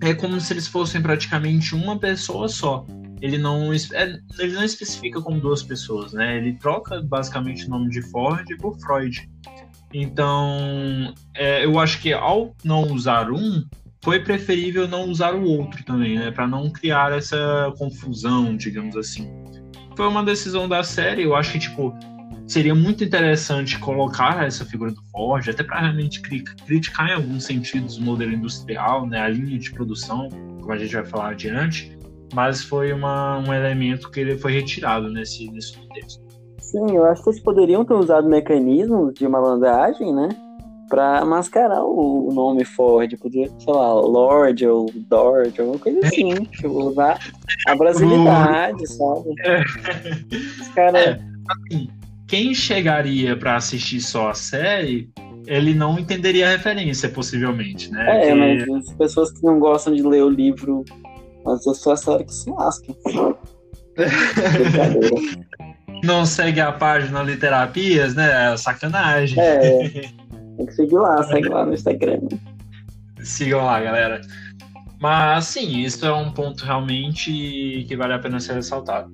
É como se eles fossem praticamente uma pessoa só. Ele não, é, ele não especifica como duas pessoas, né? Ele troca basicamente o nome de Ford por Freud. Então, é, eu acho que ao não usar um, foi preferível não usar o outro também, né? Para não criar essa confusão, digamos assim. Foi uma decisão da série, eu acho que, tipo, seria muito interessante colocar essa figura do Ford, até para realmente criticar em alguns sentidos o modelo industrial, né? A linha de produção, como a gente vai falar adiante, mas foi uma, um elemento que ele foi retirado nesse, nesse contexto. Sim, eu acho que eles poderiam ter usado mecanismos de malandragem, né? Pra mascarar o, nome Ford. Podia, sei lá, Lord ou Dord, alguma coisa assim. tipo, usar a brasilidade, sabe? É. Os caras. É, assim, quem chegaria para assistir só a série, ele não entenderia a referência, possivelmente, né? É, que... mas as pessoas que não gostam de ler o livro, mas a sua série que se lasquem. [laughs] não segue a página Literapias, né? Sacanagem. É. [laughs] Tem que seguir lá, segue lá no Instagram. Sigam lá, galera. Mas sim, isso é um ponto realmente que vale a pena ser ressaltado.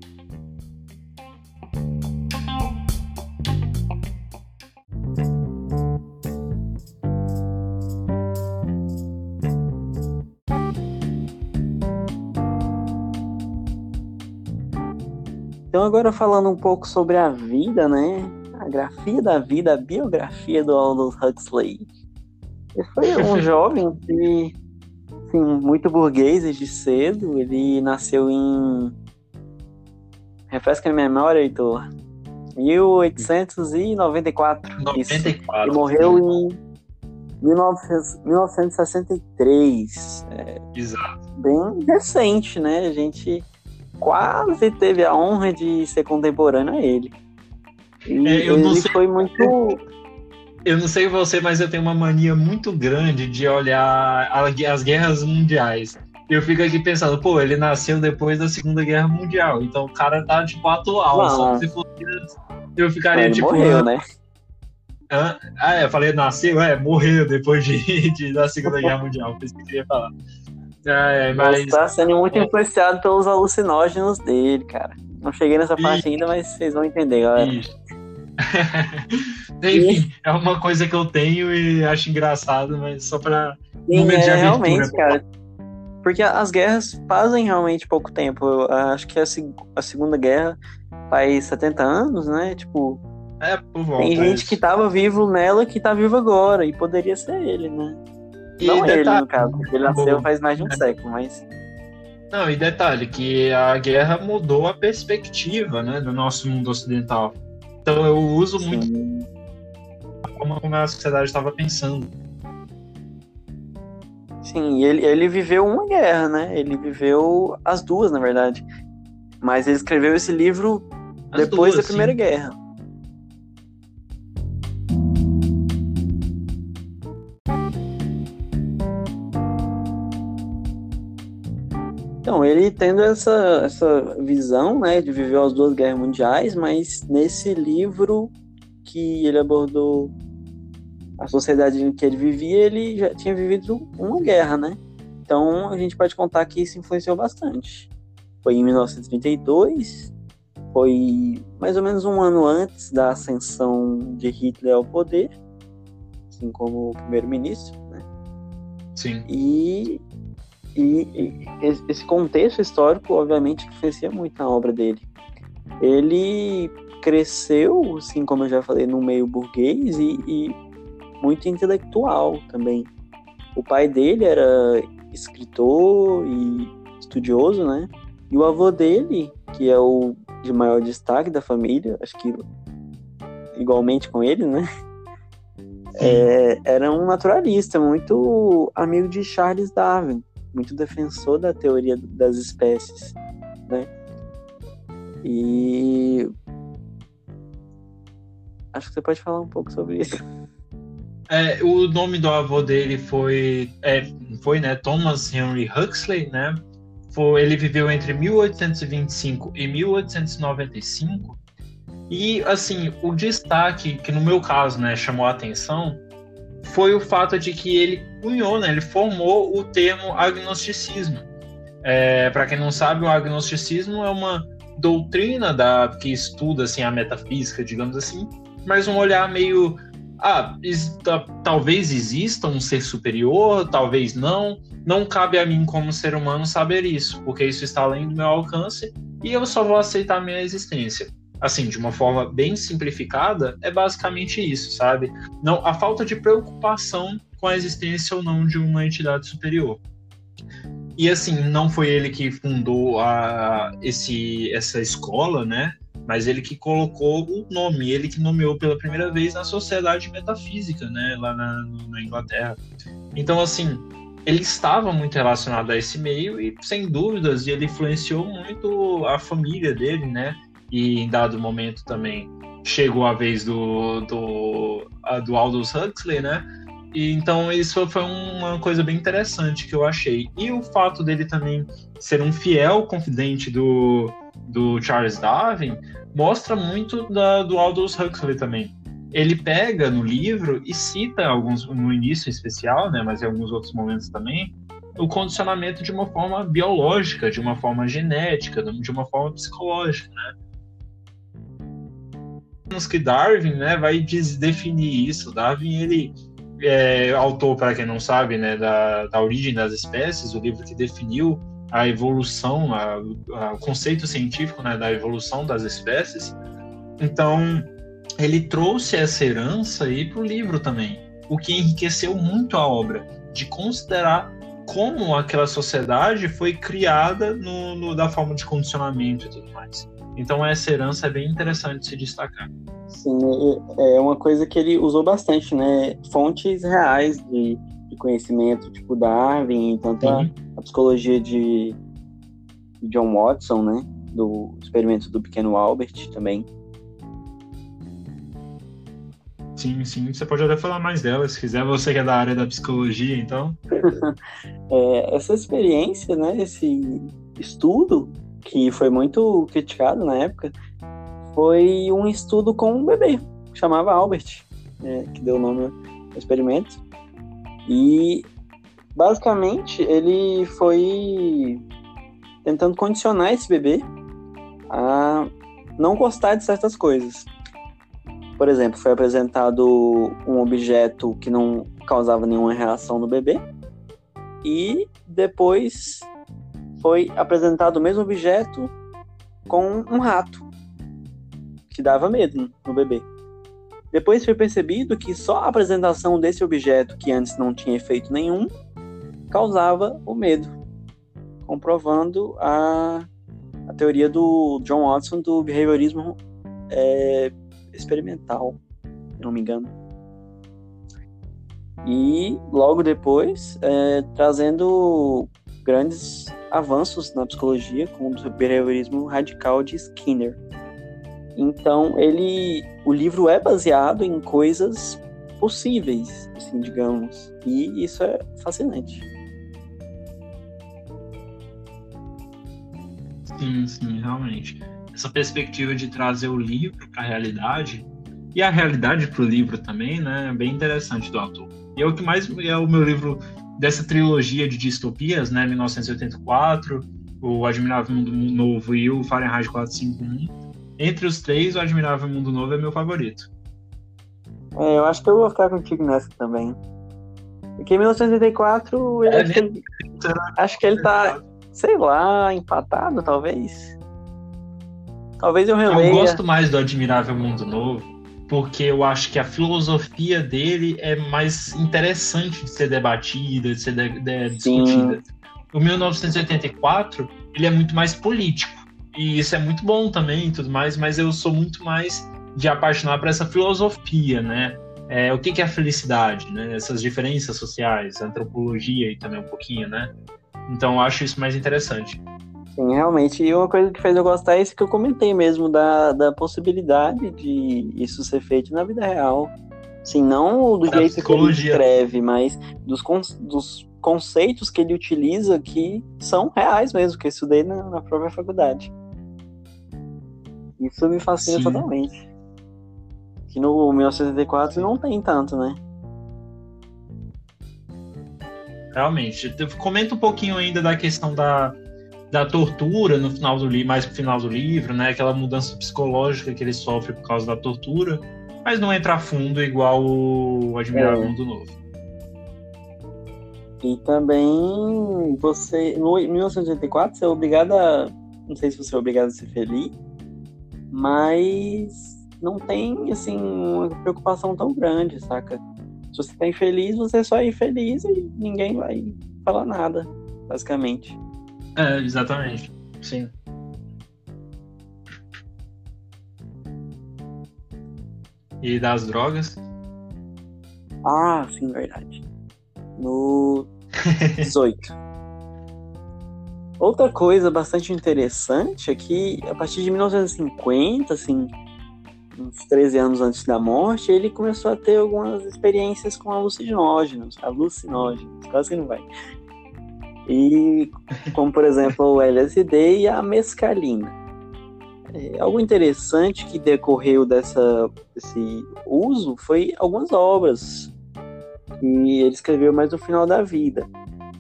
Então agora falando um pouco sobre a vida, né? A grafia da vida, a biografia do Aldous Huxley. Ele foi um [laughs] jovem que, assim, muito burguês desde cedo. Ele nasceu em. Refresca a minha memória, Heitor. 1894. 94. E morreu em 1963. É, Exato. Bem recente, né? A gente quase teve a honra de ser contemporâneo a ele. E é, eu não sei, foi muito. Eu não sei você, mas eu tenho uma mania muito grande de olhar as guerras mundiais. Eu fico aqui pensando, pô, ele nasceu depois da Segunda Guerra Mundial, então o cara tá, tipo, atual. Não. Só que se fosse. Eu ficaria, ele tipo. Morreu, né? Ah, é, eu falei, nasceu, é, morreu depois de, [laughs] de da Segunda Guerra Mundial, por isso que eu queria falar. É, mas... Tá sendo muito influenciado pelos alucinógenos dele, cara. Não cheguei nessa parte ainda, mas vocês vão entender, galera. Isso. [laughs] Enfim, é uma coisa que eu tenho e acho engraçado, mas só pra Sim, é, realmente, cara. Porque as guerras fazem realmente pouco tempo. Eu acho que a, a Segunda Guerra faz 70 anos, né? Tipo. É, por volta, tem gente que tava vivo nela que tá vivo agora, e poderia ser ele, né? E Não detalhe, ele, no caso, porque ele nasceu faz mais de um século, mas. Não, e detalhe, que a guerra mudou a perspectiva né, do nosso mundo ocidental. Então eu uso Sim. muito como a sociedade estava pensando. Sim, ele, ele viveu uma guerra, né? Ele viveu as duas, na verdade. Mas ele escreveu esse livro as depois duas, da Primeira sim. Guerra. Então, ele tendo essa, essa visão, né, de viver as duas guerras mundiais, mas nesse livro que ele abordou a sociedade em que ele vivia, ele já tinha vivido uma guerra, né? Então, a gente pode contar que isso influenciou bastante. Foi em 1932, foi mais ou menos um ano antes da ascensão de Hitler ao poder, assim como primeiro-ministro, né? Sim. E e, e, esse contexto histórico, obviamente, influencia muito na obra dele. Ele cresceu, assim como eu já falei, no meio burguês e, e muito intelectual também. O pai dele era escritor e estudioso, né? E o avô dele, que é o de maior destaque da família, acho que igualmente com ele, né? É, era um naturalista, muito amigo de Charles Darwin muito defensor da teoria das espécies, né? E acho que você pode falar um pouco sobre isso. É, o nome do avô dele foi, é, foi né, Thomas Henry Huxley, né? Foi, ele viveu entre 1825 e 1895. E assim, o destaque que no meu caso, né, chamou a atenção foi o fato de que ele cunhou, né, ele formou o termo agnosticismo. É, Para quem não sabe, o agnosticismo é uma doutrina da que estuda assim a metafísica, digamos assim, mas um olhar meio ah, talvez exista um ser superior, talvez não. Não cabe a mim como ser humano saber isso, porque isso está além do meu alcance e eu só vou aceitar a minha existência assim, de uma forma bem simplificada, é basicamente isso, sabe? Não, a falta de preocupação com a existência ou não de uma entidade superior. E assim, não foi ele que fundou a, esse, essa escola, né? Mas ele que colocou o nome, ele que nomeou pela primeira vez na Sociedade Metafísica, né? Lá na, na Inglaterra. Então, assim, ele estava muito relacionado a esse meio e, sem dúvidas, ele influenciou muito a família dele, né? E em dado momento também chegou a vez do, do, do Aldous Huxley, né? E, então isso foi uma coisa bem interessante que eu achei. E o fato dele também ser um fiel confidente do, do Charles Darwin mostra muito da, do Aldous Huxley também. Ele pega no livro e cita alguns no início especial, né, mas em alguns outros momentos também, o condicionamento de uma forma biológica, de uma forma genética, de uma forma psicológica, né? Que Darwin, né, vai definir isso. Darwin, ele é autor, para quem não sabe, né, da, da origem das espécies, o livro que definiu a evolução, a, a, o conceito científico né, da evolução das espécies. Então, ele trouxe essa herança aí para o livro também, o que enriqueceu muito a obra, de considerar como aquela sociedade foi criada no, no, da forma de condicionamento e tudo mais. Então essa herança é bem interessante se destacar. Sim, é uma coisa que ele usou bastante, né? Fontes reais de, de conhecimento, tipo Darwin, tanto a, a, psicologia de, de John Watson, né? Do experimento do pequeno Albert também. Sim, sim. Você pode até falar mais dela, se quiser. Você que é da área da psicologia, então. [laughs] é, essa experiência, né? Esse estudo que foi muito criticado na época, foi um estudo com um bebê, chamava Albert, é, que deu o nome ao experimento. E basicamente ele foi tentando condicionar esse bebê a não gostar de certas coisas. Por exemplo, foi apresentado um objeto que não causava nenhuma reação no bebê e depois foi apresentado o mesmo objeto com um rato, que dava medo no bebê. Depois foi percebido que só a apresentação desse objeto, que antes não tinha efeito nenhum, causava o medo, comprovando a, a teoria do John Watson do behaviorismo é, experimental, se não me engano. E logo depois, é, trazendo grandes avanços na psicologia, como o behaviorismo radical de Skinner. Então, ele, o livro é baseado em coisas possíveis, assim, digamos, e isso é fascinante. Sim, sim, realmente. Essa perspectiva de trazer o livro para a realidade e a realidade para o livro também, né, é bem interessante do autor. E é o que mais é o meu livro dessa trilogia de distopias, né, 1984, o Admirável Mundo Novo e o Fahrenheit 451. Entre os três, o Admirável Mundo Novo é meu favorito. É, eu acho que eu vou ficar contigo nessa também. Porque em 1984, é, acho, que ele, acho que ele tá, sei lá, empatado, talvez. Talvez eu releia. Eu gosto mais do Admirável Mundo Novo, porque eu acho que a filosofia dele é mais interessante de ser debatida, de ser de, de, discutida. O 1984, ele é muito mais político. E isso é muito bom também e tudo mais, mas eu sou muito mais de apaixonar por essa filosofia, né? É, o que, que é a felicidade, né? Essas diferenças sociais, antropologia e também um pouquinho, né? Então eu acho isso mais interessante. Sim, realmente. E uma coisa que fez eu gostar é isso que eu comentei mesmo, da, da possibilidade de isso ser feito na vida real. Sim, não do da jeito que ele escreve, mas dos, dos conceitos que ele utiliza que são reais mesmo, que eu estudei na, na própria faculdade. Isso me fascina Sim. totalmente. Que no 1984 não tem tanto, né? Realmente. Comenta um pouquinho ainda da questão da, da tortura no final do livro, mais pro final do livro, né? Aquela mudança psicológica que ele sofre por causa da tortura, mas não entra a fundo igual o Admirável é. Mundo Novo. E também você, no 1984, você é obrigado a. Não sei se você é obrigado a ser feliz, mas não tem, assim, uma preocupação tão grande, saca? Se você tá infeliz, você é só infeliz e ninguém vai falar nada, basicamente. É, exatamente. Sim. E das drogas? Ah, sim, verdade. No 18. Outra coisa bastante interessante é que a partir de 1950, assim, uns 13 anos antes da morte, ele começou a ter algumas experiências com alucinógenos, alucinógenos, quase que não vai. E como por exemplo o LSD e a mescalina. É, algo interessante que decorreu dessa, desse uso foi algumas obras que ele escreveu mais no final da vida.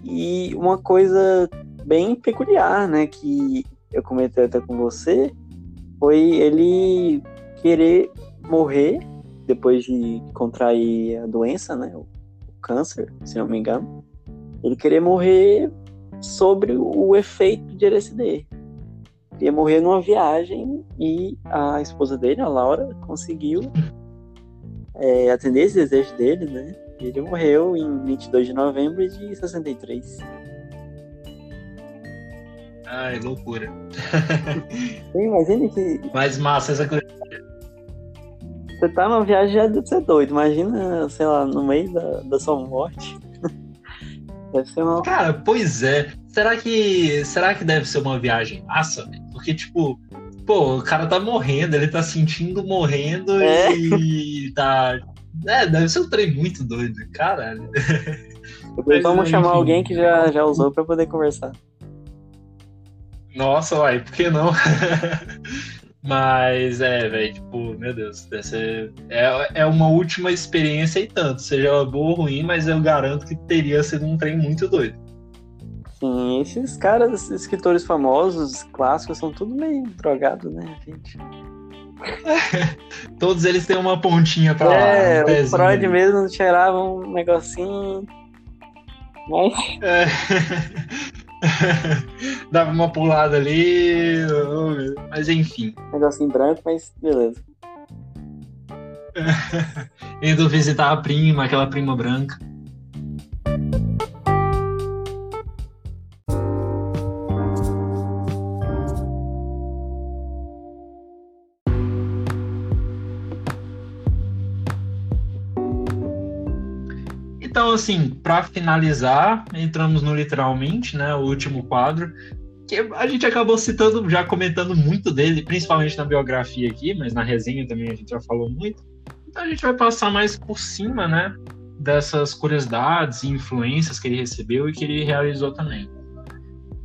E uma coisa bem peculiar, né, que eu comentei até com você, foi ele querer morrer depois de contrair a doença, né, o câncer, se não me engano. Ele querer morrer sobre o efeito de LSD. Ia morrer numa viagem e a esposa dele, a Laura, conseguiu [laughs] é, atender esse desejo dele, né? Ele morreu em 22 de novembro de 63. Ai, loucura. [laughs] Sim, imagine que. Mais massa essa coisa. Você tá numa viagem já deve ser doido. Imagina, sei lá, no meio da, da sua morte. Deve ser uma. Cara, pois é. Será que. Será que deve ser uma viagem massa, Porque, tipo, pô, o cara tá morrendo, ele tá sentindo morrendo é? e tá. É, deve ser um trem muito doido, caralho. Depois vamos enfim. chamar alguém que já, já usou pra poder conversar. Nossa, uai, por que não? [laughs] Mas é, velho, tipo, meu Deus, essa é, é uma última experiência e tanto, seja boa ou ruim, mas eu garanto que teria sido um trem muito doido. Sim, esses caras, escritores famosos, clássicos, são tudo meio drogados, né, gente? [laughs] Todos eles têm uma pontinha pra é, lá. É, o Freud mesmo cheirava um negocinho. Mas... É. [laughs] [laughs] Dava uma pulada ali, mas enfim. Negocinho branco, mas beleza. [laughs] Indo visitar a prima, aquela prima branca. Assim, para finalizar, entramos no literalmente, né? O último quadro. Que a gente acabou citando, já comentando muito dele, principalmente na biografia aqui, mas na resenha também a gente já falou muito. Então a gente vai passar mais por cima, né? Dessas curiosidades e influências que ele recebeu e que ele realizou também.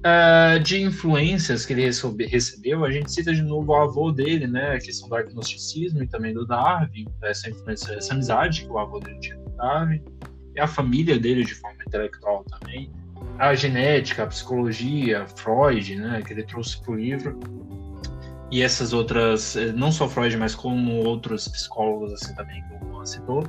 Uh, de influências que ele recebeu, a gente cita de novo o avô dele, né? A questão do agnosticismo e também do Darwin, essa influência, essa amizade que o avô dele tinha com Darwin, a família dele de forma intelectual também, a genética, a psicologia, Freud, né? Que ele trouxe para o livro, e essas outras, eh, não só Freud, mas como outros psicólogos assim também que o Juan citou.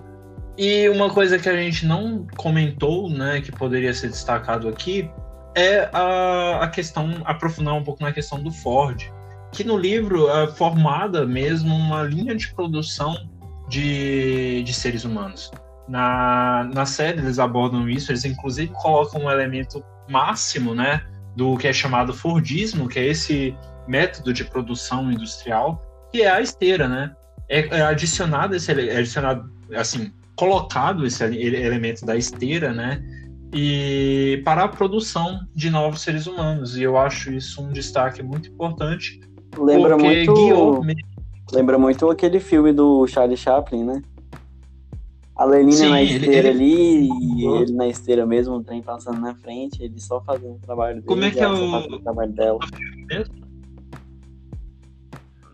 E uma coisa que a gente não comentou, né, que poderia ser destacado aqui, é a, a questão, aprofundar um pouco na questão do Ford, que no livro é formada mesmo uma linha de produção de, de seres humanos. Na, na série eles abordam isso, eles inclusive colocam um elemento máximo, né, do que é chamado Fordismo, que é esse método de produção industrial, que é a esteira, né? É, é adicionado esse é adicionado assim, colocado esse elemento da esteira, né? e para a produção de novos seres humanos. E eu acho isso um destaque muito importante. Lembra muito. Guiou... Lembra muito aquele filme do Charlie Chaplin, né? A Lenina na esteira ele, ali, e ele na esteira mesmo, o trem passando na frente, ele só fazendo o trabalho dele. Como é que é o... o trabalho dela.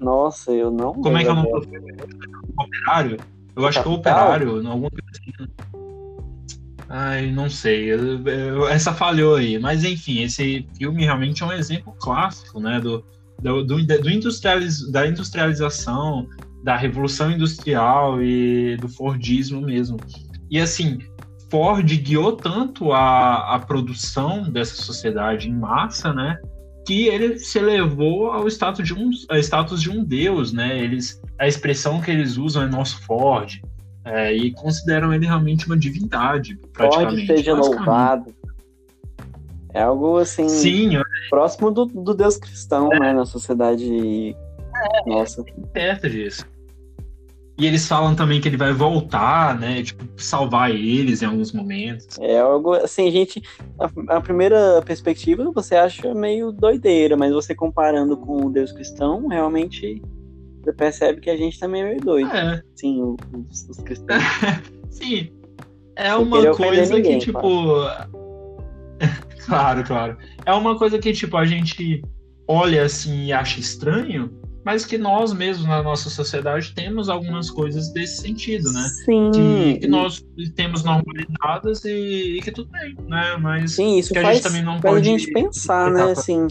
Nossa, eu não. Como é que é o nome do? Operário? Eu acho que é o Operário, alguma coisa assim. Ai, não sei. Eu, eu, essa falhou aí. Mas enfim, esse filme realmente é um exemplo clássico, né? Do, do, do, do industrializ, da industrialização, da revolução industrial e do Fordismo mesmo. E assim, Ford guiou tanto a, a produção dessa sociedade em massa, né? Que ele se elevou ao status de um, status de um deus, né? Eles, a expressão que eles usam é nosso Ford. É, e consideram ele realmente uma divindade, praticamente. Pode seja louvado. É algo assim Sim, eu... próximo do, do Deus cristão, é. né, na sociedade é, nossa. Perto disso. E eles falam também que ele vai voltar, né? Tipo, salvar eles em alguns momentos. É algo assim, gente. A, a, primeira perspectiva você acha meio doideira, mas você comparando com o Deus cristão, realmente você percebe que a gente também é meio doido. É. Sim, os, os cristãos. [laughs] Sim. É uma coisa ninguém, que, tipo. [laughs] claro, claro. É uma coisa que, tipo, a gente olha assim e acha estranho, mas que nós mesmos na nossa sociedade temos algumas coisas desse sentido, né? Sim. Que, que nós temos normalizadas e, e, que tudo bem, né? Mas Sim, isso que faz, a gente também não faz pode a gente pensar, né? Pra... Assim,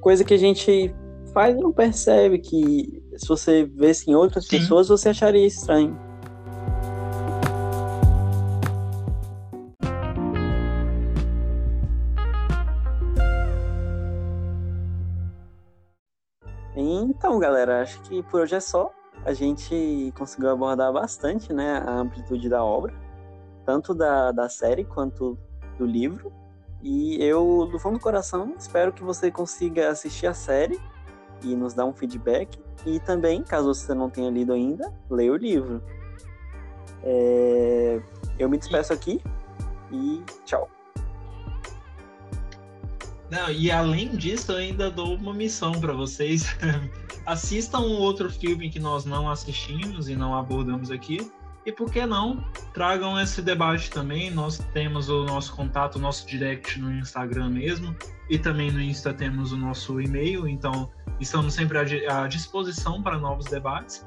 coisa que a gente faz e não percebe que se você visse em outras Sim. pessoas, você acharia estranho. Então, galera, acho que por hoje é só. A gente conseguiu abordar bastante né, a amplitude da obra, tanto da, da série quanto do livro. E eu, do fundo do coração, espero que você consiga assistir a série e nos dar um feedback. E também, caso você não tenha lido ainda, leia o livro. É... Eu me despeço aqui e tchau. Não, e além disso, eu ainda dou uma missão para vocês. [laughs] Assistam um outro filme que nós não assistimos e não abordamos aqui. E por que não? Tragam esse debate também. Nós temos o nosso contato, o nosso direct no Instagram mesmo. E também no Insta temos o nosso e-mail. Então, estamos sempre à disposição para novos debates.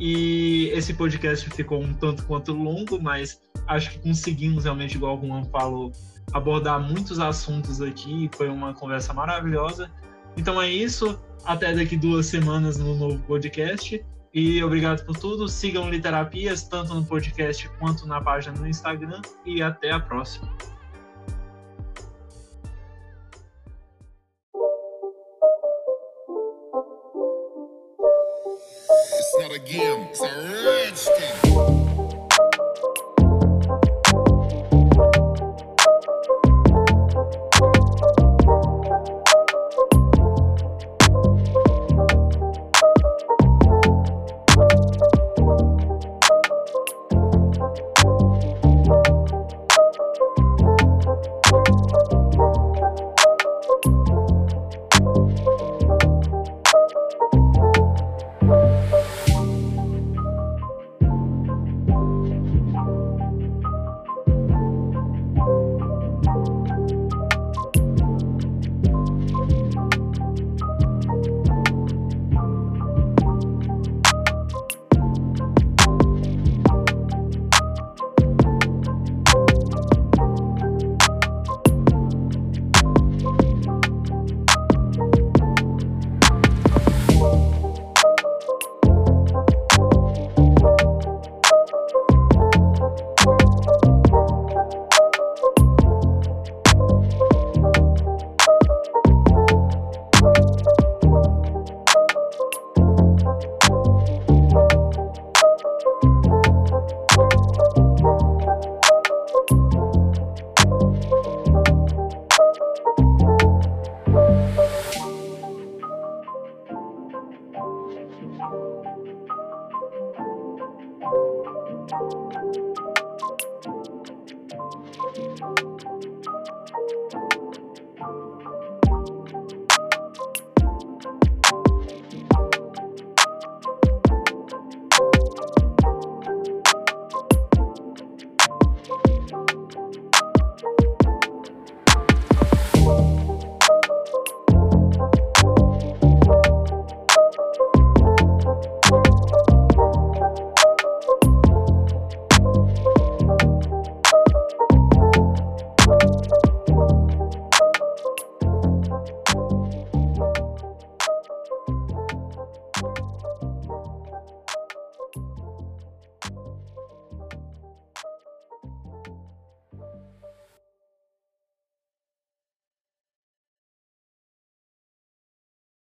E esse podcast ficou um tanto quanto longo, mas acho que conseguimos realmente, igual o Juan falou, abordar muitos assuntos aqui. Foi uma conversa maravilhosa. Então é isso. Até daqui duas semanas no novo podcast. E obrigado por tudo. Sigam Literapias, tanto no podcast quanto na página no Instagram. E até a próxima. It's not a game, it's a.